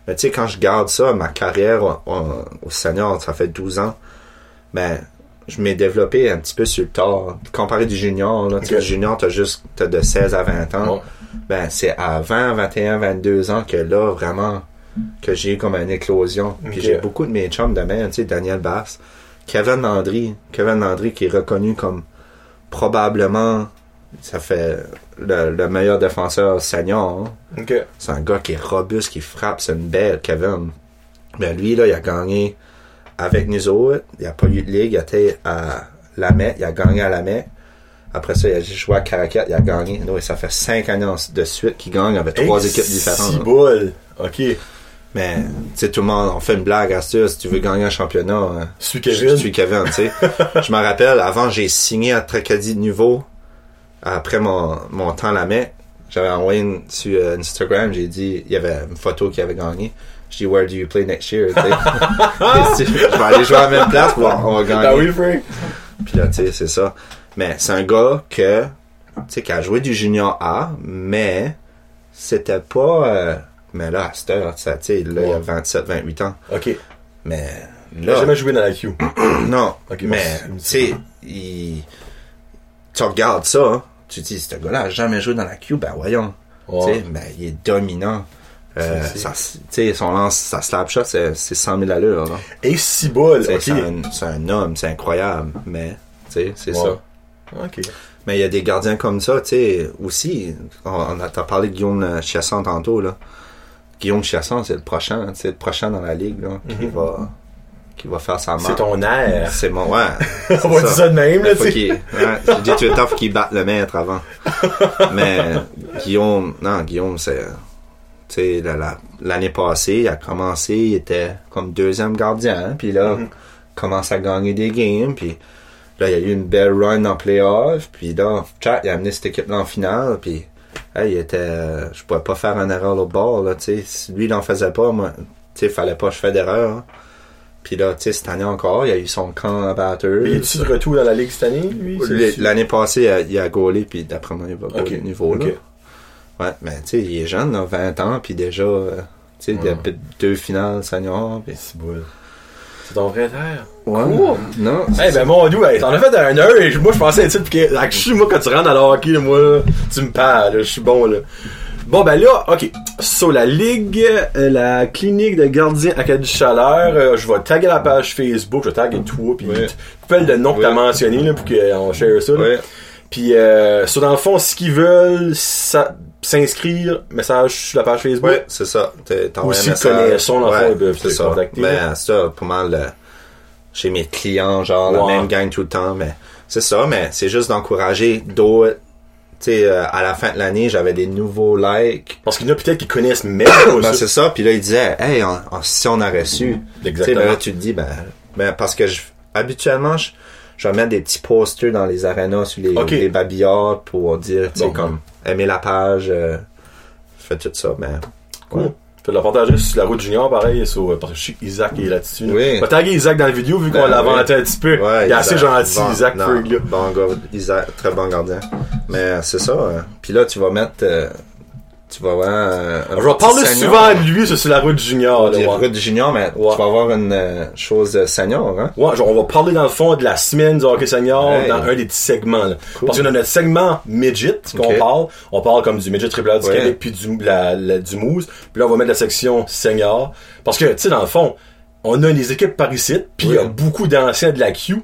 Mais tu sais, quand je garde ça, ma carrière au, senior, ça fait 12 ans, ben, je m'ai développé un petit peu sur le tard. Comparé du junior, là, du junior, t'as juste, t'as de 16 à 20 ans ben c'est à 20, 21, 22 ans que là vraiment que j'ai eu comme une éclosion. Puis j'ai beaucoup de mes chums de même, tu sais, Daniel Bass, Kevin Landry, Kevin Landry qui est reconnu comme probablement, ça fait le, le meilleur défenseur senior. hein. C'est un gars qui est robuste, qui frappe, c'est une belle, Kevin. Mais lui, là, il a gagné avec nous autres. Il a pas eu de ligue, il était à Lamette, il a gagné à Lamette. Après ça, il a joué à Caracat, il a gagné. Donc, ça fait cinq années de suite qu'il gagne avec trois équipes différentes. bol. Ok. Mais, tu sais, tout le monde, on fait une blague à ça. Si tu veux gagner un championnat, hein, Suis je Kevin. suis Kevin, tu sais. [LAUGHS] je me rappelle, avant, j'ai signé à Tracadie de nouveau. Après mon, mon temps Lamette, j'avais envoyé une- sur euh, Instagram, j'ai dit, il y avait une photo qui avait gagné. Je dis, where do you play next year? [LAUGHS] [LAUGHS] je vais aller jouer à la même place, pour on va gagner. Puis là, tu sais, c'est ça. Mais c'est un gars que, tu sais, qui a joué du junior A, mais c'était pas, euh, mais là, à cette heure, tu sais, tu sais, là, il a Ouais. 27, 28 ans. Ok. Mais Il là, jamais joué dans la queue. [CLEARS THROAT] non. Ok, mais, tu sais, il, tu regardes ça, hein, tu te dis, ce gars-là a jamais joué dans la queue, ben voyons. Tu sais, ben, il est dominant. Euh, ça, tu sais, son lance, sa slap shot, c'est, c'est 100 000 allures, là. Et si bol. C'est un, un homme, c'est incroyable, mais, tu sais, c'est Ouais. ça. Ok. Mais il y a des gardiens comme ça, tu sais, aussi. On, on a parlé de Guillaume Chiasson tantôt, là. Guillaume Chiasson, c'est le prochain, c'est le prochain dans la ligue, là, qui Mhm. va, qui va faire sa C'est marque. ton air. C'est mon, ouais. [LAUGHS] On va dire ça de même, là, faut tu qu'il, ouais, j'ai dit Twitter, faut qu'il batte le maître avant. [LAUGHS] Mais, Guillaume, non, Guillaume, c'est, tu sais, la- la- l'année passée, il a commencé, il était comme deuxième gardien, puis là, Mhm. commence à gagner des games, puis là, il y a eu une belle run en playoff, puis là, chat, il a amené cette équipe-là en finale, puis hey, il était, je pouvais pas faire une erreur au bord, là, tu sais, si lui, il en faisait pas, moi, tu sais, fallait pas que je fasse d'erreur, hein. Puis là, tu sais, cette année encore, il a eu son camp à batteur. Et es-tu de retour dans la ligue cette année, lui? L'année passée, il a, il a gaulé, puis d'après moi, il va Ok. gauler de niveau. Là. Ouais, mais tu sais, il est jeune, là, 20 ans, puis déjà, euh, tu sais, Ouais. deux finales senior. Puis... C'est bol. C'est ton vrai terre. Ouais. Cool. Non. Eh ben mon dieu, hey, t'en as fait un heure et moi je pensais être que là, je suis moi quand tu rentres dans le hockey, moi, là, tu me parles, là, je suis bon là. Bon ben là, ok. Sur la ligue, euh, la clinique de gardiens Acadie Chaleur, euh, je vais taguer la page Facebook, je vais taguer toi, puis Ouais. tu le nom que t'as mentionné là, pour qu'on share ça. là. Ouais. Puis euh, sur dans le fond, ce qu'ils veulent, ça- s'inscrire, message sur la page Facebook. Ouais, c'est ça. Aussi un message. connaissant, dans le fond, ils peuvent c'est ça. contacter, Mais c'est ça, pour mal, chez mes clients, genre, Ouais. la même gang tout le temps, mais c'est ça, mais c'est juste d'encourager d'autres. Tu sais, euh, à la fin de l'année, j'avais des nouveaux likes. Parce qu'il y en a peut-être qui connaissent même pas [COUGHS] Ben, c'est ça, puis là, il disait, hey, on- on- si on aurait su. Tu sais, Exactement. ben là, tu te dis, ben, ben parce que je, habituellement, je, je vais mettre des petits posters dans les arénas sur les, babillards pour dire, tu sais, Bon. comme, aimer la page, euh, fais tout ça, ben. Cool. Ouais. Peux le partager sur la route junior, pareil, sur, euh, parce que je sais qu'Isaac est là-dessus. là. Oui. On va taguer Isaac dans la vidéo, vu qu'on Ben l'a oui. inventé un petit peu. Ouais, il est assez gentil, bon, Isaac non, Ferg, là. Bon gars, Isaac, très bon gardien. Mais c'est ça. euh, Puis là, tu vas mettre, euh, tu vas voir. euh, un Je vais parler senior. souvent de lui, sur la route junior. Là, ouais. routes junior, mais Ouais. tu vas avoir une euh, chose senior, hein? Ouais, genre, on va parler dans le fond de la semaine du hockey senior Hey. dans un des petits segments. Là. Cool. Parce qu'on a notre segment midget qu'on parle. On parle comme du midget triple A du Ouais. Québec puis du, la, la- du Moose. Puis là, on va mettre la section senior. Parce que, tu sais, dans le fond, on a des équipes par ici, puis il y a beaucoup d'anciens de la Q.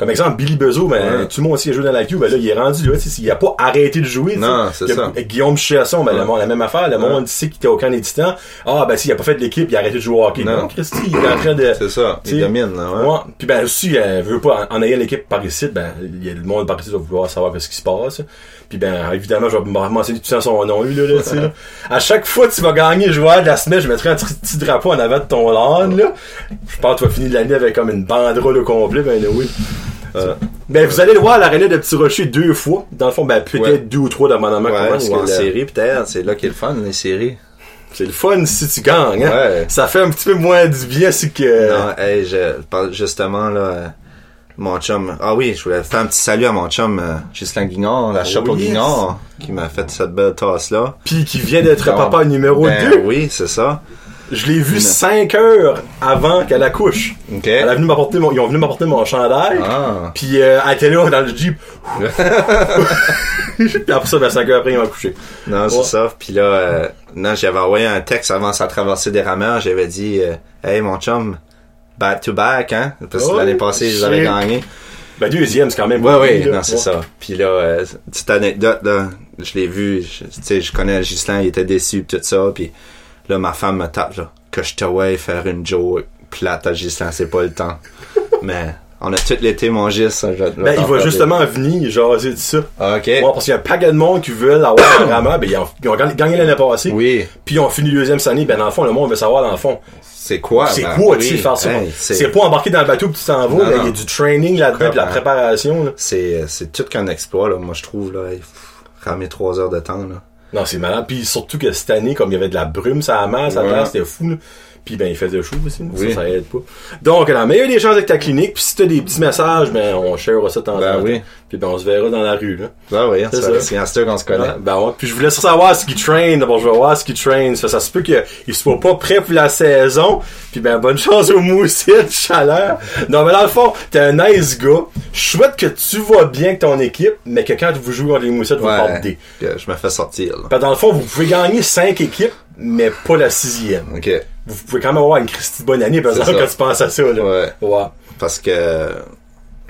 Comme exemple, Billy Bezo, ben, Ouais. tout le monde aussi a joué dans la Q, ben là, il est rendu là, il a pas arrêté de jouer. Non, c'est ça. Guillaume Chasson, ben, le Ouais. la même affaire, le monde sait qu'il était au camp des titans. Ah, ben, s'il a pas fait de l'équipe, il a arrêté de jouer au hockey. Non. Non, Christy, il est en train de, C'est ça. Il domine, là, ouais. Ouais. Puis ben aussi, euh, veut pas, en, en ayant l'équipe par ici, ben, il y a le monde par ici va vouloir savoir ce qui se passe. Puis ben, évidemment, je vais me mentionner tout le temps son nom, lui, là, là, tu sais, là. À chaque fois que tu vas gagner joueur de la semaine, je mettrai un petit drapeau en avant de ton lawn, là. Je pense que tu vas finir l'année avec comme une banderole au complet, ben, oui. Euh, Ben, vous allez le voir à l'aréna de Petit Rocher deux fois. Dans le fond, ben, peut-être Ouais. deux ou trois, dépendamment ouais, comment ou en série, peut-être. C'est là qu'est le fun, les séries. C'est le fun si tu gagnes, hein. Ouais. Ça fait un petit peu moins du bien si que... Non, hey, je parle justement, là, mon chum. Ah oui, je voulais faire un petit salut à mon chum, euh, Ghislain Guignard, la Oh, shop au yes. Guignard, qui m'a fait cette belle tasse-là. Puis qui vient d'être papa numéro ben 2. Oui, c'est ça. Je l'ai vu Non. 5 heures avant qu'elle accouche. Ok. Elle a venu m'apporter mon, ils ont venu m'apporter mon chandail. Ah. Puis euh, elle était là dans le Jeep. [LAUGHS] Puis après ça, ben, 5 heures après, ils m'ont couché. Non, c'est Ouais. ça. Puis là, euh, non, j'avais envoyé un texte avant sa traversée des rameurs. J'avais dit, euh, hey, mon chum, back to back, hein? Parce que Oh, l'année passée, shit. gagné. Ben, deuxième, c'est quand même Ouais, là. non, c'est Ouais. ça. Puis là, euh, petite anecdote, là, je l'ai vu, je- tu sais, je connais Gislain, il était déçu, pis tout ça, puis là, ma femme me tape, là, que je te vois faire une joke plate à Gislain, c'est pas le temps. [LAUGHS] Mais, on a tout l'été mangé ça. je- Ben, il va justement venir jaser de ça. Ah, Ok. Ouais, parce qu'il y a un paquet de monde qui veulent avoir un [COUGHS] rameur, ben, ils ont, ils ont gagné, l'année passée. Oui. Puis ils ont fini deuxième année, ben, dans le fond, le monde veut savoir, dans le fond. C'est quoi? c'est ben, quoi, oui. tu sais, faire ça? Hey, c'est pas embarquer dans le bateau puis tu t'en vas, il y a du training là-dedans puis la préparation, c'est, tout qu'un exploit, là, moi, je trouve, là. Ramer trois heures de temps, là. Non, c'est malade. Puis surtout que cette année, comme il y avait de la brume la mer, ça Ouais. c'était fou, là. Puis ben, il faisait chaud aussi. Oui. ça, ça aide pas. Donc, la meilleure des chances avec ta clinique, puis si t'as des petits messages, ben, on share ça temps en Ben temps. oui. Puis ben, on se verra dans la rue, là. Ah oui, C'est un qu'on se connaît. Ouais, ben ouais. Puis je voulais savoir ce qu'il train. D'abord, je veux voir ce qu'il train. Ça, ça se peut qu'il il soit pas prêt pour la saison. Puis ben, bonne chance au moussette, chaleur. Non, mais dans le fond, t'es un nice gars. Je souhaite que tu vas bien avec ton équipe, mais que quand vous jouez contre les moussettes, vous portez des. Que je me fais sortir, là. Que dans le fond, vous pouvez gagner 5 équipes, mais pas la sixième. Ok. Vous pouvez quand même avoir une Christie bonne année, par exemple, ça. quand tu penses à ça, là. Ouais. Ouais. Parce que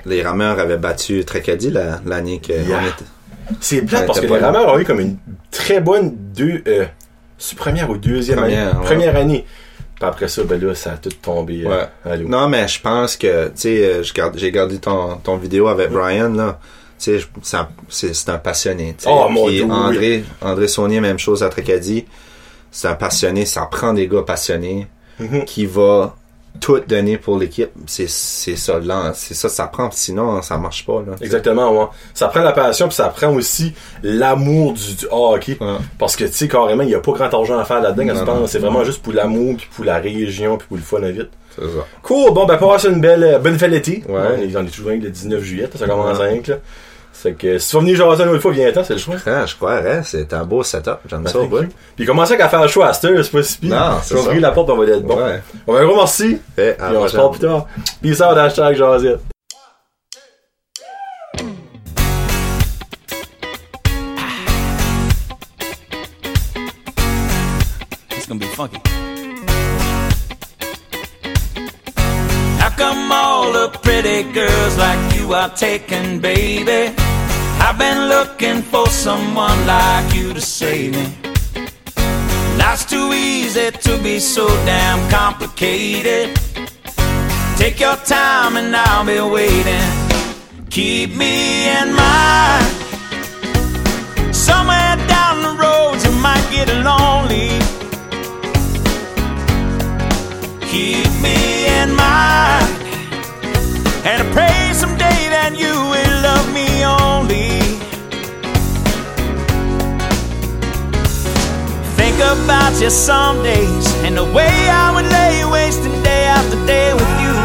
les rameurs avaient battu Tracadie la- l'année que Yeah. C'est plate parce que les rameurs ont eu comme une très bonne deux, euh, première ou deuxième Première, année. ouais. Première année. Puis après ça, ben là, ça a tout tombé. euh, Ouais. Non, mais je pense que, tu sais, euh, j'ai gardé ton, ton vidéo avec Brian, là. Tu sais, c'est un passionné. Oh, mon Dieu, oui. André, André Saunier, même chose à Tracadie. C'est un passionné, ça prend des gars passionnés Mhm. qui va tout donner pour l'équipe. C'est c'est ça, là. C'est ça, ça prend. Sinon, ça marche pas, là. Exactement, ouais. Ça prend la passion, puis ça prend aussi l'amour du, du hockey. Ouais. Parce que, tu sais, carrément, il n'y a pas grand argent à faire là-dedans. C'est vraiment juste pour l'amour, puis pour la région, puis pour le fun à vite. C'est ça. Cool, bon, ben, passe une belle, euh, bonne fête l'été. Ouais. On est toujours le 19 juillet, ça commence à 5, là. C'est que, si tu vas venir jaser une autre fois, viens-ten, c'est le choix. Ah, je croirais, c'est un beau setup. J'aime ça, ouais. you. Puis commencer à faire le choix à cette heure, c'est pas si pire. Non, c'est ça. ouvrir la porte, on va être bon. Ouais. On va un gros merci. Fait, à Puis la on se prochaine. parle plus tard. Peace out, hashtag Jazette. It's gonna be funky. How come all the pretty girls like you are taken, baby? I've been looking for someone like you to save me. Life's too easy to be so damn complicated. Take your time and I'll be waiting. Keep me in mind. Somewhere down the road you might get lonely. Keep me in mind. And you will love me only. Think about you some days and the way I would lay wasting day after day with you.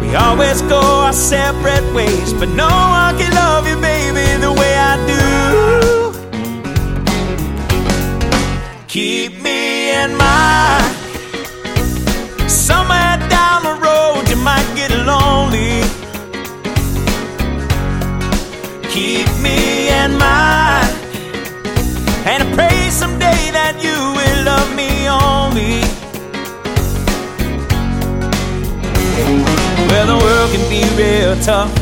We always go our separate ways, but no one can love you, baby, the way I do. Keep me in mind. Somewhere get lonely. Keep me in mind. And I pray someday that you will love me only. Well, the world can be real tough.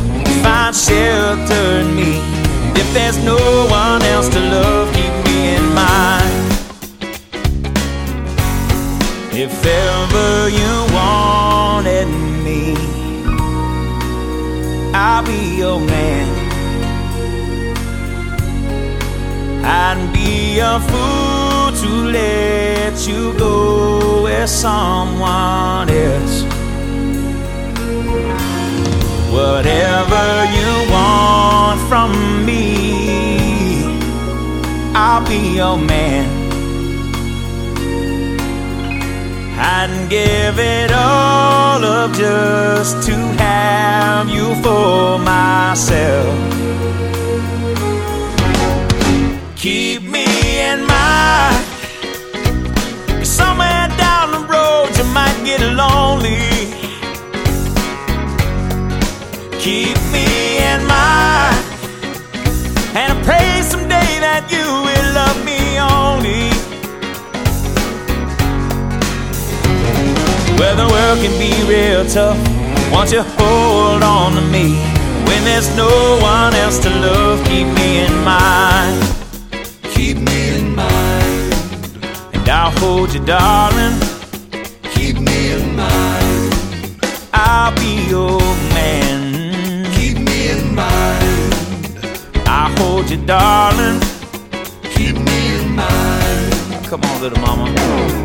Find shelter in me. If there's no one else to love, keep me in mind. If ever you I'll be your man. I'd be a fool to let you go with someone else. Whatever you want from me, I'll be your man. I'd give it all up just to have you for myself. Keep me in mind. Somewhere down the road you might get lonely. Keep Well, the world can be real tough. Won't you hold on to me? When there's no one else to love, keep me in mind. Keep me in mind. And I'll hold you, darling. Keep me in mind. I'll be your man. Keep me in mind. I'll hold you, darling. Keep me in mind. Come on, little mama.